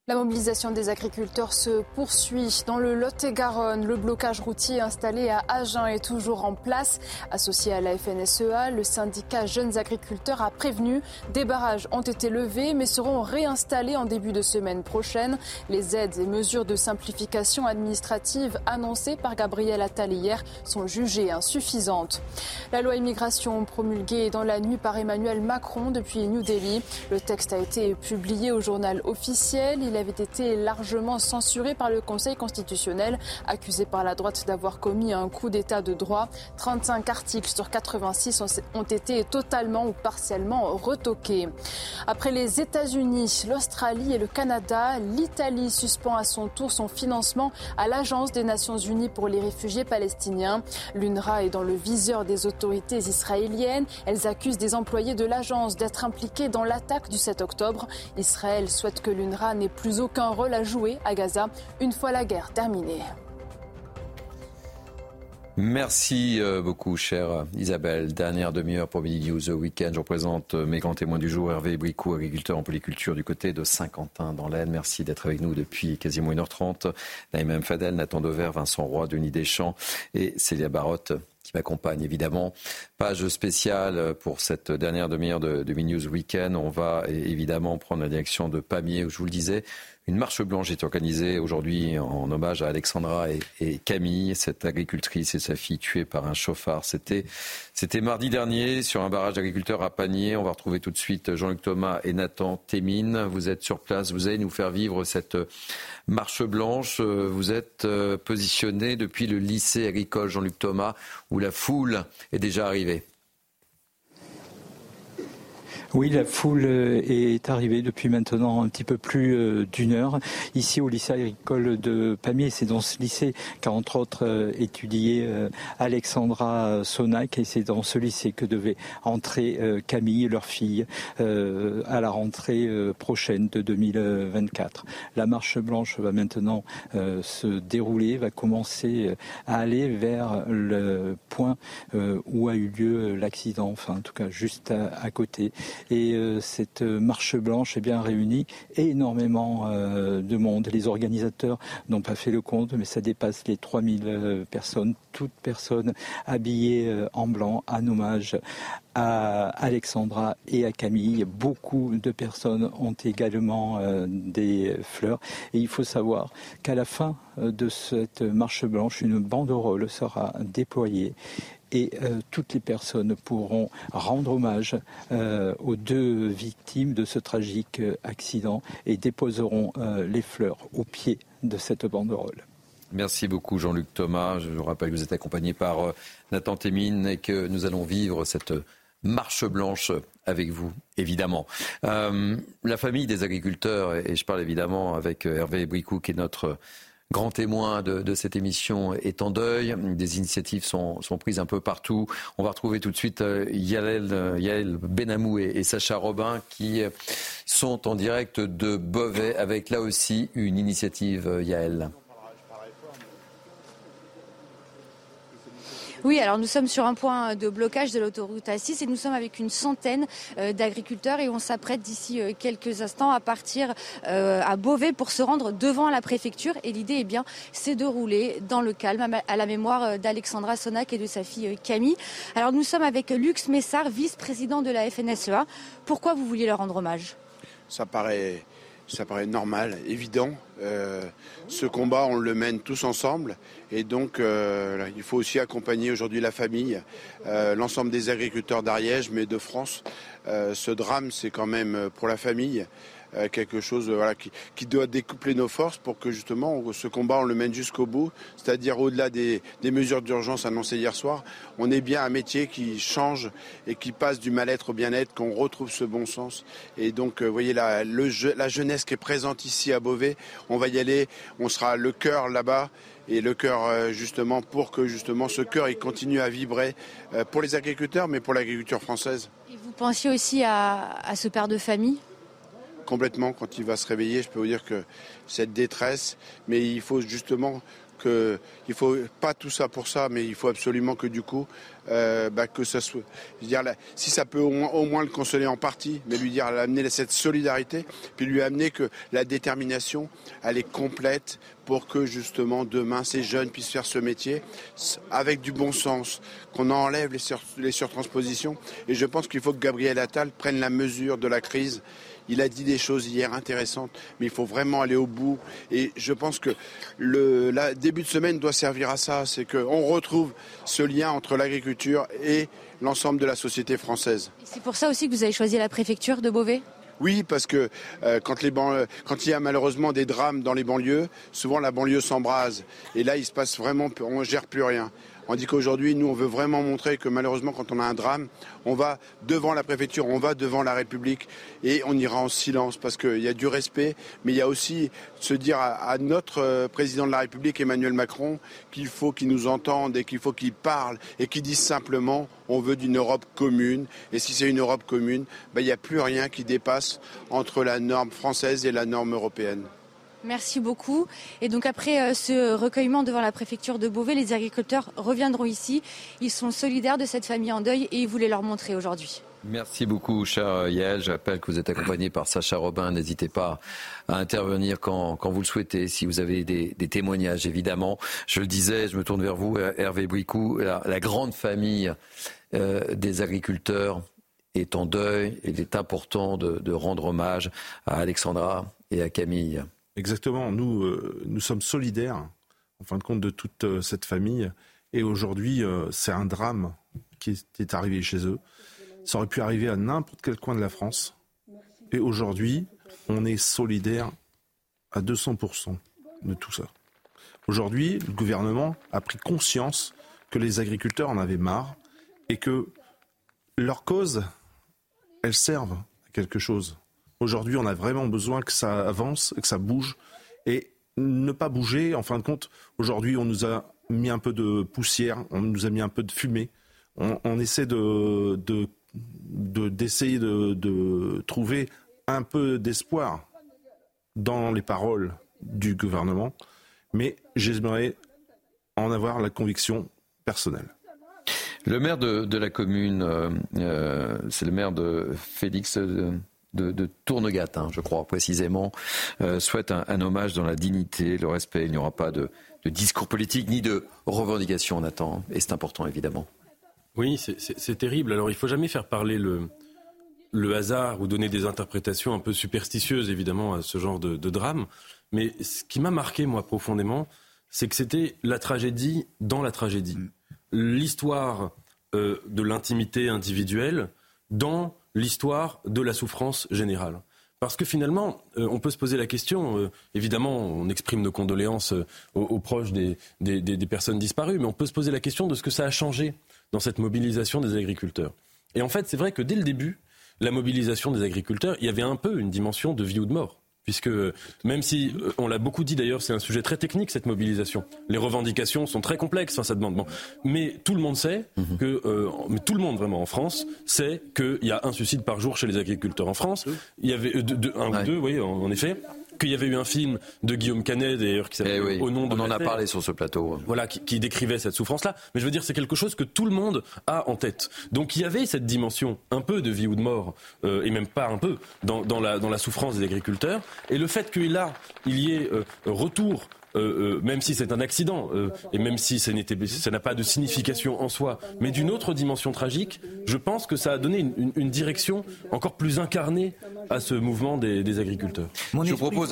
La mobilisation des agriculteurs se poursuit. Dans le Lot-et-Garonne, le blocage routier installé à Agen est toujours en place. Associé à la FNSEA, le syndicat Jeunes Agriculteurs a prévenu des barrages ont été levés mais seront réinstallés en début de semaine prochaine. Les aides et mesures de simplification administrative annoncées par Gabriel Attal hier sont jugées insuffisantes. La loi immigration promulguée dans la nuit par Emmanuel Macron depuis New Delhi. Le texte a été publié au journal officiel avait été largement censuré par le Conseil constitutionnel, accusé par la droite d'avoir commis un coup d'état de droit. 35 articles sur 86 ont été totalement ou partiellement retoqués. Après les États-Unis, l'Australie et le Canada, l'Italie suspend à son tour son financement à l'Agence des Nations Unies pour les réfugiés palestiniens. L'UNRWA est dans le viseur des autorités israéliennes. Elles accusent des employés de l'agence d'être impliqués dans l'attaque du 7 octobre. Israël souhaite que l'UNRWA n'ait plus aucun rôle à jouer à Gaza une fois la guerre terminée. Merci euh, beaucoup, chère Isabelle. Dernière demi-heure pour Midi News Weekend. Je représente euh, mes grands témoins du jour, Hervé Bricot, agriculteur en polyculture du côté de Saint-Quentin dans l'Aisne. Merci d'être avec nous depuis quasiment 1h30. Naïm Fadel, Nathan Dever, Vincent Roy, Denis Deschamps et Célia Barotte m'accompagne évidemment. Page spéciale pour cette dernière demi-heure de, de Weekend. On va évidemment prendre la direction de Pamiers, où je vous le disais, une marche blanche est organisée aujourd'hui en hommage à Alexandra et, Camille, cette agricultrice et sa fille tuées par un chauffard. C'était, mardi dernier sur un barrage d'agriculteurs à Panier. On va retrouver tout de suite Jean-Luc Thomas et Nathan Témine. Vous êtes sur place, vous allez nous faire vivre cette marche blanche. Vous êtes euh, positionné depuis le lycée agricole Jean-Luc Thomas où la foule est déjà arrivée. Oui, la foule euh, est arrivée depuis maintenant un petit peu plus euh, d'une heure ici au lycée agricole de Pamiers. C'est dans ce lycée qu'a entre autres euh, étudié Alexandra Sonac et c'est dans ce lycée que devait entrer Camille, leur fille, à la rentrée prochaine de 2024. La marche blanche va maintenant se dérouler, va commencer à aller vers le point où a eu lieu l'accident, enfin en tout cas juste à côté. Et euh, cette marche blanche est bien réunie énormément euh, de monde. Les organisateurs n'ont pas fait le compte, mais ça dépasse les 3000 euh, personnes, toutes personnes habillées en blanc, en hommage à Alexandra et à Camille. Beaucoup de personnes ont également des fleurs. Et il faut savoir qu'à la fin de cette marche blanche, une banderole sera déployée et euh, toutes les personnes pourront rendre hommage euh, aux deux victimes de ce tragique euh, accident et déposeront les fleurs au pied de cette banderole. Merci beaucoup Jean-Luc Thomas. Je vous rappelle que vous êtes accompagné par Nathan Témine et que nous allons vivre cette marche blanche avec vous, évidemment. la famille des agriculteurs, et je parle évidemment avec Hervé Bricou, qui est notre grand témoin de, cette émission est en deuil. Des initiatives sont, prises un peu partout. On va retrouver tout de suite euh, Yael, euh, Yael Benamou et, Sacha Robin qui euh, sont en direct de Beauvais avec là aussi une initiative, Yael. Oui, alors nous sommes sur un point de blocage de l'autoroute A6 et nous sommes avec une centaine euh, d'agriculteurs et on s'apprête d'ici euh, quelques instants à partir euh, à Beauvais pour se rendre devant la préfecture. Et l'idée, eh bien, c'est de rouler dans le calme à la mémoire d'Alexandra Sonac et de sa fille Camille. Alors nous sommes avec Lux Messard, vice-président de la FNSEA. Pourquoi vous vouliez leur rendre hommage? Ça paraît ça paraît normal, évident. Euh, ce combat, on le mène tous ensemble. Et donc, euh, il faut aussi accompagner aujourd'hui la famille, euh, l'ensemble des agriculteurs d'Ariège, mais de France. ce drame, c'est quand même pour la famille. Euh, quelque chose voilà, qui, doit découpler nos forces pour que justement ce combat on le mène jusqu'au bout, c'est-à-dire au-delà des, mesures d'urgence annoncées hier soir, on est bien un métier qui change et qui passe du mal-être au bien-être, qu'on retrouve ce bon sens. Et donc, vous voyez la, la jeunesse qui est présente ici à Beauvais, on va y aller, on sera le cœur là-bas et le cœur euh, justement pour que justement ce cœur il continue à vibrer euh, pour les agriculteurs mais pour l'agriculture française. Et vous pensiez aussi à ce père de famille? Complètement quand il va se réveiller. Je peux vous dire que cette détresse, mais il faut justement que, il faut pas tout ça pour ça, mais il faut absolument que du coup, euh, bah, que ça soit, dire, si ça peut au moins, le consoler en partie, mais lui dire, amener cette solidarité, puis lui amener que la détermination, elle est complète pour que justement demain ces jeunes puissent faire ce métier avec du bon sens, qu'on enlève les, les surtranspositions. Et je pense qu'il faut que Gabriel Attal prenne la mesure de la crise il a dit des choses hier intéressantes, mais il faut vraiment aller au bout. Et je pense que le début de semaine doit servir à ça. C'est qu'on retrouve ce lien entre l'agriculture et l'ensemble de la société française. C'est pour ça aussi que vous avez choisi la préfecture de Beauvais? Oui, parce que euh, quand, les quand il y a malheureusement des drames dans les banlieues, souvent la banlieue s'embrase. Et là, il se passe vraiment, on ne gère plus rien. On dit qu'aujourd'hui, nous, on veut vraiment montrer que malheureusement, quand on a un drame, on va devant la préfecture, on va devant la République et on ira en silence parce qu'il y a du respect, mais il y a aussi se dire à, notre euh, président de la République, Emmanuel Macron, qu'il faut qu'il nous entende et qu'il faut qu'il parle et qu'il dise simplement on veut d'une Europe commune. Et si c'est une Europe commune, ben, il n'y a plus rien qui dépasse entre la norme française et la norme européenne. Merci beaucoup. Et donc après euh, ce recueillement devant la préfecture de Beauvais, les agriculteurs reviendront ici. Ils sont solidaires de cette famille en deuil et ils voulaient leur montrer aujourd'hui. Merci beaucoup, cher Yael. J'appelle que vous êtes accompagné par Sacha Robin. N'hésitez pas à intervenir quand, vous le souhaitez, si vous avez des, témoignages, évidemment. Je le disais, je me tourne vers vous, Hervé Bouicou, la, grande famille euh, des agriculteurs est en deuil. Il est important de rendre hommage à Alexandra et à Camille. Exactement. Nous, euh, nous sommes solidaires, en fin de compte, de toute euh, cette famille. Et aujourd'hui, euh, c'est un drame qui est, arrivé chez eux. Ça aurait pu arriver à n'importe quel coin de la France. Et aujourd'hui, on est solidaire à 200% de tout ça. Aujourd'hui, le gouvernement a pris conscience que les agriculteurs en avaient marre et que leur cause, elle serve à quelque chose. Aujourd'hui, on a vraiment besoin que ça avance, que ça bouge. Et ne pas bouger, en fin de compte, aujourd'hui, on nous a mis un peu de poussière, on nous a mis un peu de fumée. On, essaie de, d'essayer de, trouver un peu d'espoir dans les paroles du gouvernement, mais j'aimerais en avoir la conviction personnelle. Le maire de, la commune, euh, euh, c'est le maire de Félix. De, de Tournegat, hein, je crois précisément, euh, souhaite un, hommage dans la dignité, le respect. Il n'y aura pas de, discours politique ni de revendications, on attend, et c'est important évidemment. Oui, c'est terrible. Alors il ne faut jamais faire parler le, le hasard ou donner des interprétations un peu superstitieuses, évidemment, à ce genre de, drame. Mais ce qui m'a marqué, moi, profondément, c'est que c'était la tragédie dans la tragédie. Mm. L'histoire euh, de l'intimité individuelle dans l'histoire de la souffrance générale. Parce que finalement, euh, on peut se poser la question, euh, évidemment, on exprime nos condoléances euh, aux, proches des, des, personnes disparues, mais on peut se poser la question de ce que ça a changé dans cette mobilisation des agriculteurs. Et en fait, c'est vrai que dès le début, la mobilisation des agriculteurs, il y avait un peu une dimension de vie ou de mort puisque même si euh, on l'a beaucoup dit d'ailleurs, c'est un sujet très technique cette mobilisation. Les revendications sont très complexes, hein, ça demande. Mais tout le monde sait mhm. que, euh, mais tout le monde vraiment en France sait qu'il y a un suicide par jour chez les agriculteurs en France. Il y avait euh, un ou deux, oui, en, effet. Qu'il y avait eu un film de Guillaume Canet, d'ailleurs, qui s'appelle eh Au nom de On en a parlé sur ce plateau. Voilà, qui, décrivait cette souffrance-là. Mais je veux dire, c'est quelque chose que tout le monde a en tête. Donc il y avait cette dimension un peu de vie ou de mort, euh, et même pas un peu, dans, la, dans la souffrance des agriculteurs. Et le fait qu'il là, il y ait euh, retour euh, euh, même si c'est un accident, euh, et même si ça n'a pas de signification en soi, mais d'une autre dimension tragique, je pense que ça a donné une, direction encore plus incarnée à ce mouvement des, agriculteurs. je vous propose,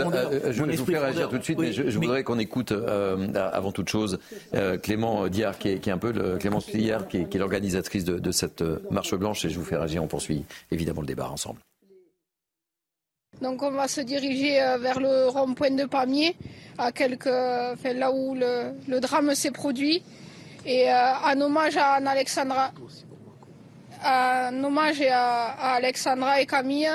je vais vous faire réagir tout de suite, mais je, voudrais qu'on écoute avant toute chose Clément Diard, qui est, un peu le, Clémence Diard, qui est, l'organisatrice de, de cette marche blanche, et je vous fais réagir. On poursuit évidemment le débat ensemble. Donc on va se diriger vers le rond-point de Pamiers à quelques, là où le, drame s'est produit. Et euh, hommage à Alexandra, hommage à, Alexandra et Camille,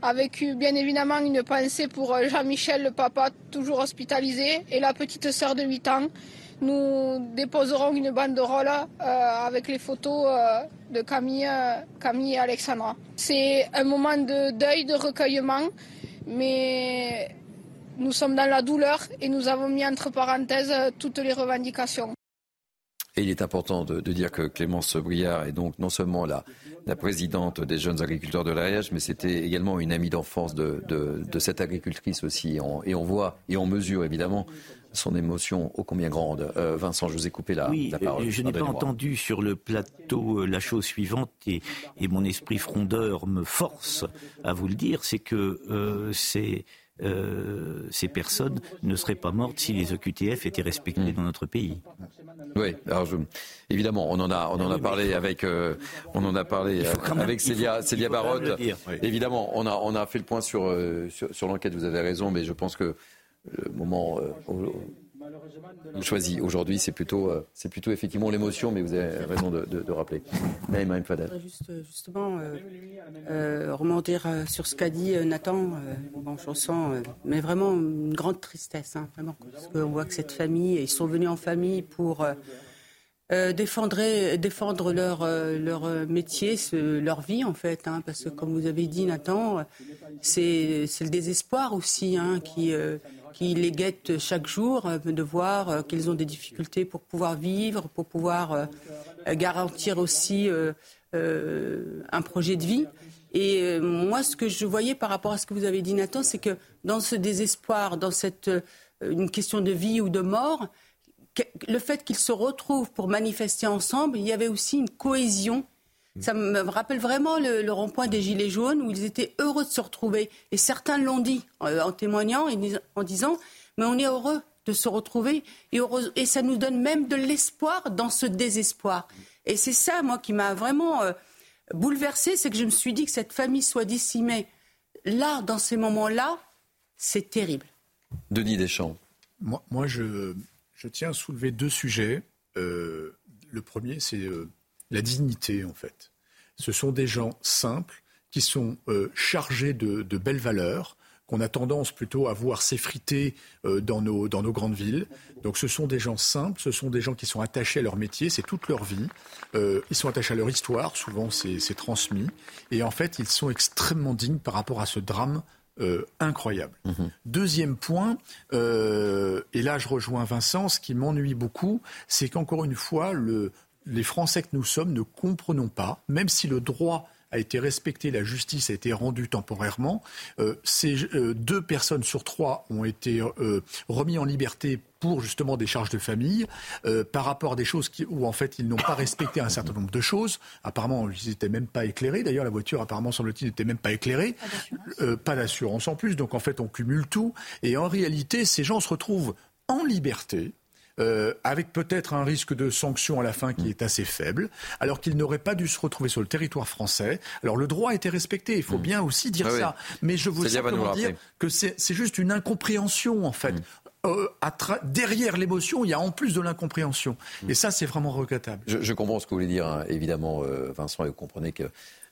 avec bien évidemment une pensée pour euh, Jean-Michel, le papa toujours hospitalisé, et la petite sœur de 8 ans. Nous déposerons une banderole euh, avec les photos de Camille, Camille et Alexandra. C'est un moment de deuil, de recueillement, mais nous sommes dans la douleur et nous avons mis entre parenthèses toutes les revendications. Et il est important de, dire que Clémence Briard est donc non seulement la présidente des jeunes agriculteurs de l'Ariège, mais c'était également une amie d'enfance de, cette agricultrice aussi. et on voit et on mesure évidemment son émotion ô combien grande. Euh, Vincent, je vous ai coupé la, oui, la parole. Je n'ai pas entendu sur le plateau euh, la chose suivante et, mon esprit frondeur me force à vous le dire, c'est que euh, c'est euh, ces personnes ne seraient pas mortes si les OQTF étaient respectés hmm. dans notre pays. Oui, alors évidemment, on en a, on en a parlé avec, euh, on en a parlé avec Célia, Célia Barotte. Évidemment, on a, on a fait le point sur, euh, sur, sur l'enquête. Vous avez raison, mais je pense que le moment choisi aujourd'hui, c'est plutôt, euh, c'est plutôt effectivement l'émotion, mais vous avez raison de, de, rappeler. Naïma Fadel. Juste, justement, euh, euh, remonter euh, sur ce qu'a dit Nathan. bon, je ressens, mais vraiment une grande tristesse, hein, vraiment, parce qu'on voit que cette famille, ils sont venus en famille pour défendre, défendre leur, leur métier, leur vie en fait, hein, parce que comme vous avez dit, Nathan, c'est, c'est le désespoir aussi hein, qui qui les guettent chaque jour, euh, de voir euh, qu'ils ont des difficultés pour pouvoir vivre, pour pouvoir euh, garantir aussi un projet de vie. Et moi, ce que je voyais par rapport à ce que vous avez dit, Nathan, c'est que dans ce désespoir, dans cette une question de vie ou de mort, le fait qu'ils se retrouvent pour manifester ensemble, il y avait aussi une cohésion ça me rappelle vraiment le, rond-point des Gilets jaunes où ils étaient heureux de se retrouver. Et certains l'ont dit euh, en témoignant et en disant Mais on est heureux de se retrouver et, et ça nous donne même de l'espoir dans ce désespoir. Et c'est ça, moi, qui m'a vraiment euh, bouleversée c'est que je me suis dit que cette famille soit décimée là, dans ces moments-là, c'est terrible. Denis Deschamps. Moi, moi je, je, tiens à soulever deux sujets. Euh, le premier, c'est la dignité, en fait. Ce sont des gens simples qui sont euh, chargés de, belles valeurs, qu'on a tendance plutôt à voir s'effriter euh, dans, nos, dans nos grandes villes. Donc ce sont des gens simples, ce sont des gens qui sont attachés à leur métier, c'est toute leur vie. Euh, ils sont attachés à leur histoire, souvent c'est transmis. Et en fait, ils sont extrêmement dignes par rapport à ce drame incroyable. Mhm. Deuxième point, et là je rejoins Vincent, ce qui m'ennuie beaucoup, c'est qu'encore une fois, le, les Français que nous sommes ne comprenons pas, même si le droit a été respecté, la justice a été rendue temporairement. Euh, ces euh, deux personnes sur trois ont été euh, remis en liberté pour justement des charges de famille, par rapport à des choses où en fait ils n'ont pas respecté un certain nombre de choses. Apparemment, ils n'étaient même pas éclairés. D'ailleurs, la voiture, apparemment, semble-t-il, n'était même pas éclairée. Pas d'assurance en plus. Donc en fait, on cumule tout. Et en réalité, ces gens se retrouvent en liberté euh, avec peut-être un risque de sanction à la fin qui est assez faible, alors qu'il n'aurait pas dû se retrouver sur le territoire français. Alors le droit a été respecté, il faut mm. bien aussi dire ça. Mais je veux simplement dire que c'est juste une incompréhension en fait. Mm. Euh, derrière l'émotion, il y a en plus de l'incompréhension. Mm. Et ça, c'est vraiment regrettable. Je, comprends ce que vous voulez dire, hein. évidemment, euh, Vincent, et vous comprenez que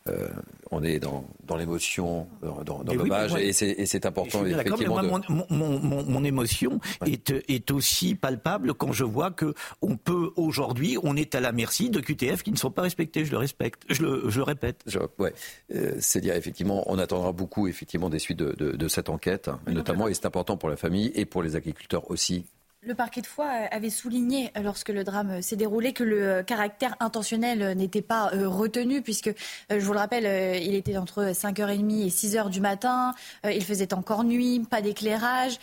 euh, on est dans, dans l'émotion, dans, dans l'hommage, et c'est important. Effectivement, moi, mon, mon, mon, émotion est, est, aussi palpable quand je vois que on peut aujourd'hui, on est à la merci de QTF qui ne sont pas respectés. Je le respecte, je le, je le répète. ouais, euh, c'est dire effectivement, on attendra beaucoup effectivement des suites de, de, de cette enquête, notamment, et c'est important pour la famille et pour les agriculteurs aussi le parquet de Foix avait souligné, lorsque le drame s'est déroulé, que le caractère intentionnel n'était pas euh, retenu, puisque, euh, je vous le rappelle, euh, il était entre 5h30 et 6h du matin, il faisait encore nuit, pas d'éclairage.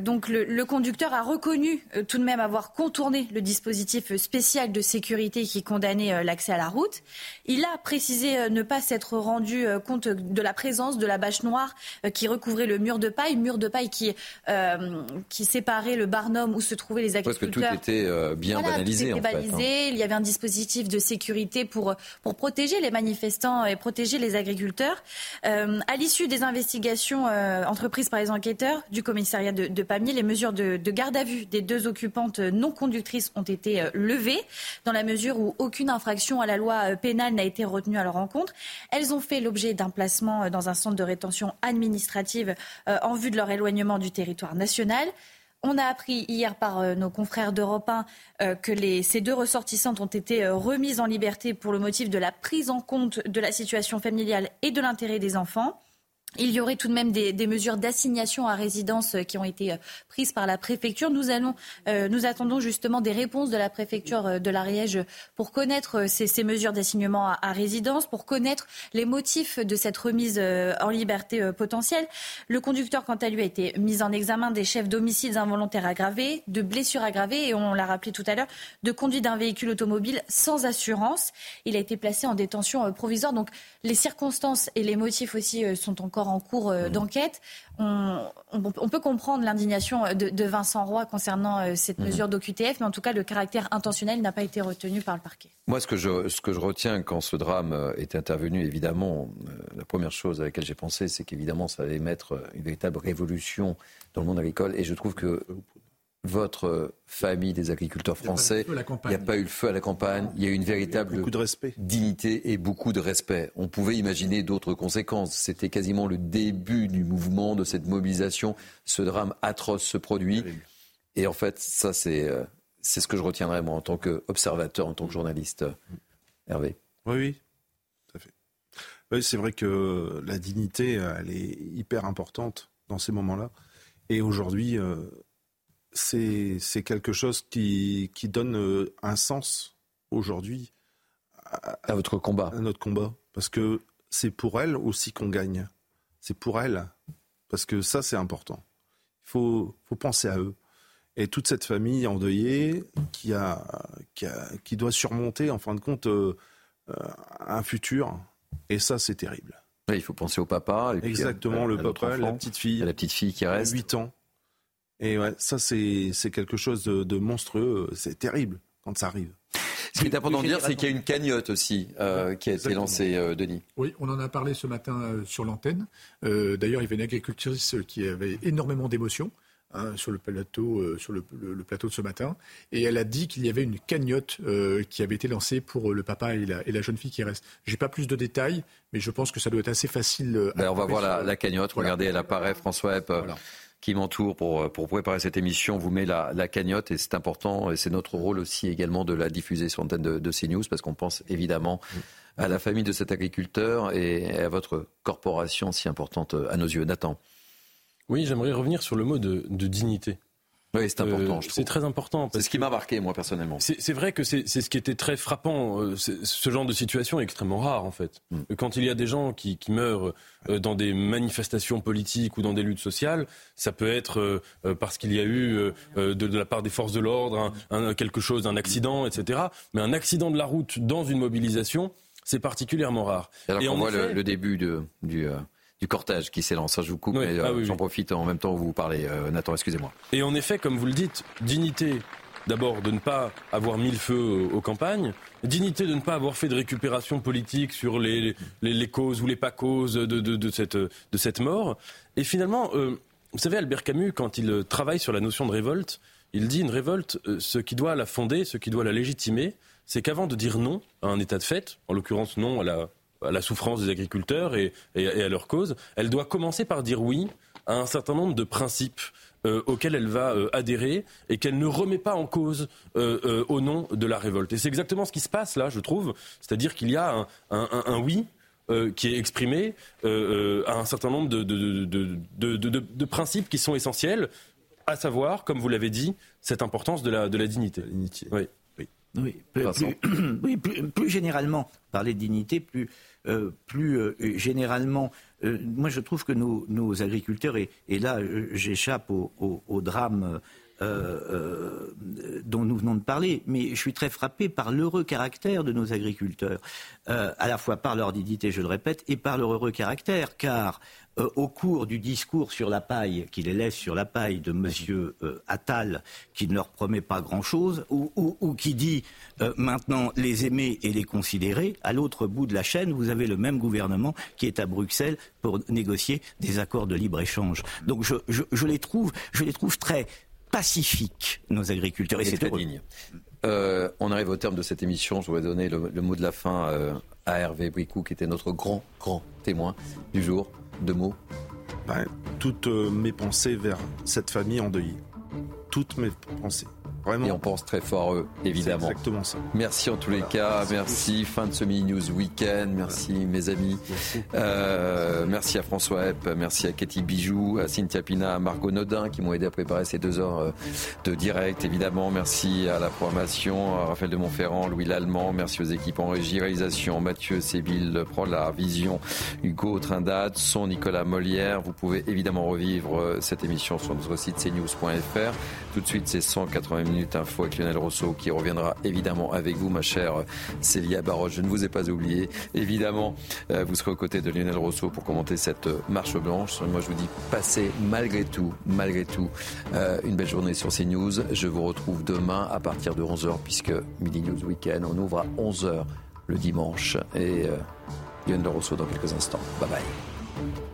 Donc le, conducteur a reconnu tout de même avoir contourné le dispositif spécial de sécurité qui condamnait l'accès à la route. Il a précisé ne pas s'être rendu compte de la présence de la bâche noire qui recouvrait le mur de paille, mur de paille qui, séparait le Où se trouvaient les agriculteurs. Parce que tout était euh, bien banalisé. en Fait, hein. Il y avait un dispositif de sécurité pour, pour protéger les manifestants et protéger les agriculteurs. Euh, à l'issue des investigations euh, entreprises par les enquêteurs du commissariat de, de Pamiers, les mesures de, de, garde à vue des deux occupantes non conductrices ont été levées dans la mesure où aucune infraction à la loi pénale n'a été retenue à leur encontre. Elles ont fait l'objet d'un placement dans un centre de rétention administrative en vue de leur éloignement du territoire national. On a appris hier par euh, nos confrères d'Europe 1 euh, que ces deux ressortissantes ont été euh, remises en liberté pour le motif de la prise en compte de la situation familiale et de l'intérêt des enfants. Il y aurait tout de même des, mesures d'assignation à résidence euh, qui ont été euh, prises par la préfecture. Nous, allons, euh, nous attendons justement des réponses de la préfecture de l'Ariège pour connaître ces, mesures d'assignement à, résidence, pour connaître les motifs de cette remise en liberté potentielle. Le conducteur, quant à lui, a été mis en examen des chefs d'homicides involontaires aggravés, de blessures aggravées et on l'a rappelé tout à l'heure, de conduite d'un véhicule automobile sans assurance. Il a été placé en détention provisoire. Donc les circonstances et les motifs aussi sont encore en cours euh, mmh. d'enquête. On, peut comprendre l'indignation de, Vincent Roy concernant euh, cette mmh. mesure d'OQTF, mais en tout cas, le caractère intentionnel n'a pas été retenu par le parquet. Moi, ce que je, ce que je retiens quand ce drame euh, est intervenu, évidemment, la première chose à laquelle j'ai pensé, c'est qu'évidemment, ça allait mettre une véritable révolution dans le monde agricole. Et je trouve que votre famille des agriculteurs français, il n'y a pas eu le feu à la campagne, il y a eu une véritable dignité et beaucoup de respect. On pouvait imaginer d'autres conséquences. C'était quasiment le début du mouvement, de cette mobilisation. Ce drame atroce se produit. Et en fait, ça, c'est euh, c'est ce que je retiendrai, moi, en tant qu'observateur, en tant que journaliste. Hervé. Oui, oui, tout à fait. Oui, c'est vrai que la dignité, elle est hyper importante dans ces moments-là. Et aujourd'hui, euh, c'est quelque chose qui, qui donne euh, un sens aujourd'hui à, votre combat. À notre combat. Parce que c'est pour elle aussi qu'on gagne. C'est pour elle. Parce que ça, c'est important. Il faut, faut penser à eux. Et toute cette famille endeuillée qui, a, qui, a, qui doit surmonter, en fin de compte, euh, euh, un futur. Et ça, c'est terrible. il faut penser au papa. Et Exactement, le papa, la petite fille. La petite fille qui reste. 8 ans. Et ouais, ça, c'est quelque chose de, monstrueux. C'est terrible quand ça arrive. Ce qui est important de dire, c'est qu'il y a une cagnotte aussi euh, qui a été lancée, euh, Denis. Oui, on en a parlé ce matin euh, sur l'antenne. D'ailleurs, il y avait une agricultrice qui avait énormément d'émotions. Hein, sur le plateau, sur le, plateau de ce matin, et elle a dit qu'il y avait une cagnotte qui avait été lancée pour le papa et la, jeune fille qui reste. J'ai pas plus de détails, mais je pense que ça doit être assez facile. Ben, on va voir la, cagnotte. Regardez, elle apparaît, François Epp qui m'entoure pour, pour préparer cette émission vous met la, la cagnotte et c'est important et c'est notre rôle aussi également de la diffuser sur l'antenne de, de CNews parce qu'on pense évidemment à la famille de cet agriculteur et à votre corporation si importante à nos yeux. Nathan. Oui, j'aimerais revenir sur le mot de, de dignité. Oui, c'est important. Euh, c'est très important. C'est ce qui m'a marqué, moi, personnellement. C'est vrai que c'est ce qui était très frappant. Euh, ce genre de situation est extrêmement rare, en fait. Mm. Quand il y a des gens qui, qui meurent euh, dans des manifestations politiques ou dans des luttes sociales, ça peut être parce qu'il y a eu, de, la part des forces de l'ordre, un, quelque chose, un accident, etc. Mais un accident de la route dans une mobilisation, c'est particulièrement rare. Alors Et on voit le, début de, du du cortège qui s'élance. Je vous coupe, mais ah euh, j'en profite en même temps où vous parlez. Euh, Nathan, excusez-moi. Et en effet, comme vous le dites, dignité d'abord de ne pas avoir mis le feu aux campagnes, dignité de ne pas avoir fait de récupération politique sur les, les, causes ou les pas causes de, de, cette, de cette mort. Et finalement, euh, vous savez, Albert Camus, quand il travaille sur la notion de révolte, il dit une révolte, ce qui doit la fonder, ce qui doit la légitimer, c'est qu'avant de dire non à un état de fait, en l'occurrence non à la à la souffrance des agriculteurs et, à leur cause, elle doit commencer par dire oui à un certain nombre de principes euh, auxquels elle va euh, adhérer et qu'elle ne remet pas en cause euh, au nom de la révolte. Et c'est exactement ce qui se passe là, je trouve. C'est-à-dire qu'il y a un, oui qui est exprimé à un certain nombre de, de, principes qui sont essentiels, à savoir, comme vous l'avez dit, cette importance de la, dignité. Oui. *clears throat* Oui, plus, plus, généralement, parler de dignité, plus, plus généralement, euh, moi, je trouve que nos, agriculteurs, et, là, euh, j'échappe au, drame euh, dont nous venons de parler, mais je suis très frappé par l'heureux caractère de nos agriculteurs, à la fois par leur dignité, je le répète, et par leur heureux caractère, car euh, au cours du discours sur la paille, qui les laisse sur la paille de M. Euh, Attal, qui ne leur promet pas grand-chose, ou, qui dit euh, maintenant les aimer et les considérer, à l'autre bout de la chaîne, vous avez le même gouvernement qui est à Bruxelles pour négocier des accords de libre-échange. Donc je, les trouve, je les trouve très pacifiques, nos agriculteurs. Et, c'est très digne. on arrive au terme de cette émission. Je voudrais donner le, mot de la fin à Hervé Bricou, qui était notre grand, grand témoin du jour. Deux mots ben, Toutes euh, mes pensées vers cette famille endeuillée. Toutes mes pensées. Et on pense très fort eux, évidemment. exactement ça. Merci en tous les cas. Merci. Fin de ce mini news week-end. Merci mes amis. Merci. Euh, merci à François Epp. Merci à Katie Bijou, à Cynthia Pina, à Margot Nodin qui m'ont aidé à préparer ces deux heures euh, de direct, évidemment. Merci à la programmation, à Raphaël de Montferrand, Louis Lallemand. Merci aux équipes en régie, réalisation, Mathieu Sébille, Prolar, Vision, Hugo Trindade, son Nicolas Molière. Vous pouvez évidemment revivre euh, cette émission sur notre site cnews.fr. Tout de suite, c'est 180 minutes info avec Lionel Rousseau qui reviendra évidemment avec vous, ma chère Célia Baroche. Je ne vous ai pas oublié. Évidemment, euh, vous serez aux côtés de Lionel Rousseau pour commenter cette marche blanche. Moi, je vous dis, passez malgré tout, malgré tout, euh, une belle journée sur CNews. Je vous retrouve demain à partir de 11h puisque Midi News Weekend, on ouvre à 11h le dimanche. Et euh, Lionel Rousseau dans quelques instants. Bye bye.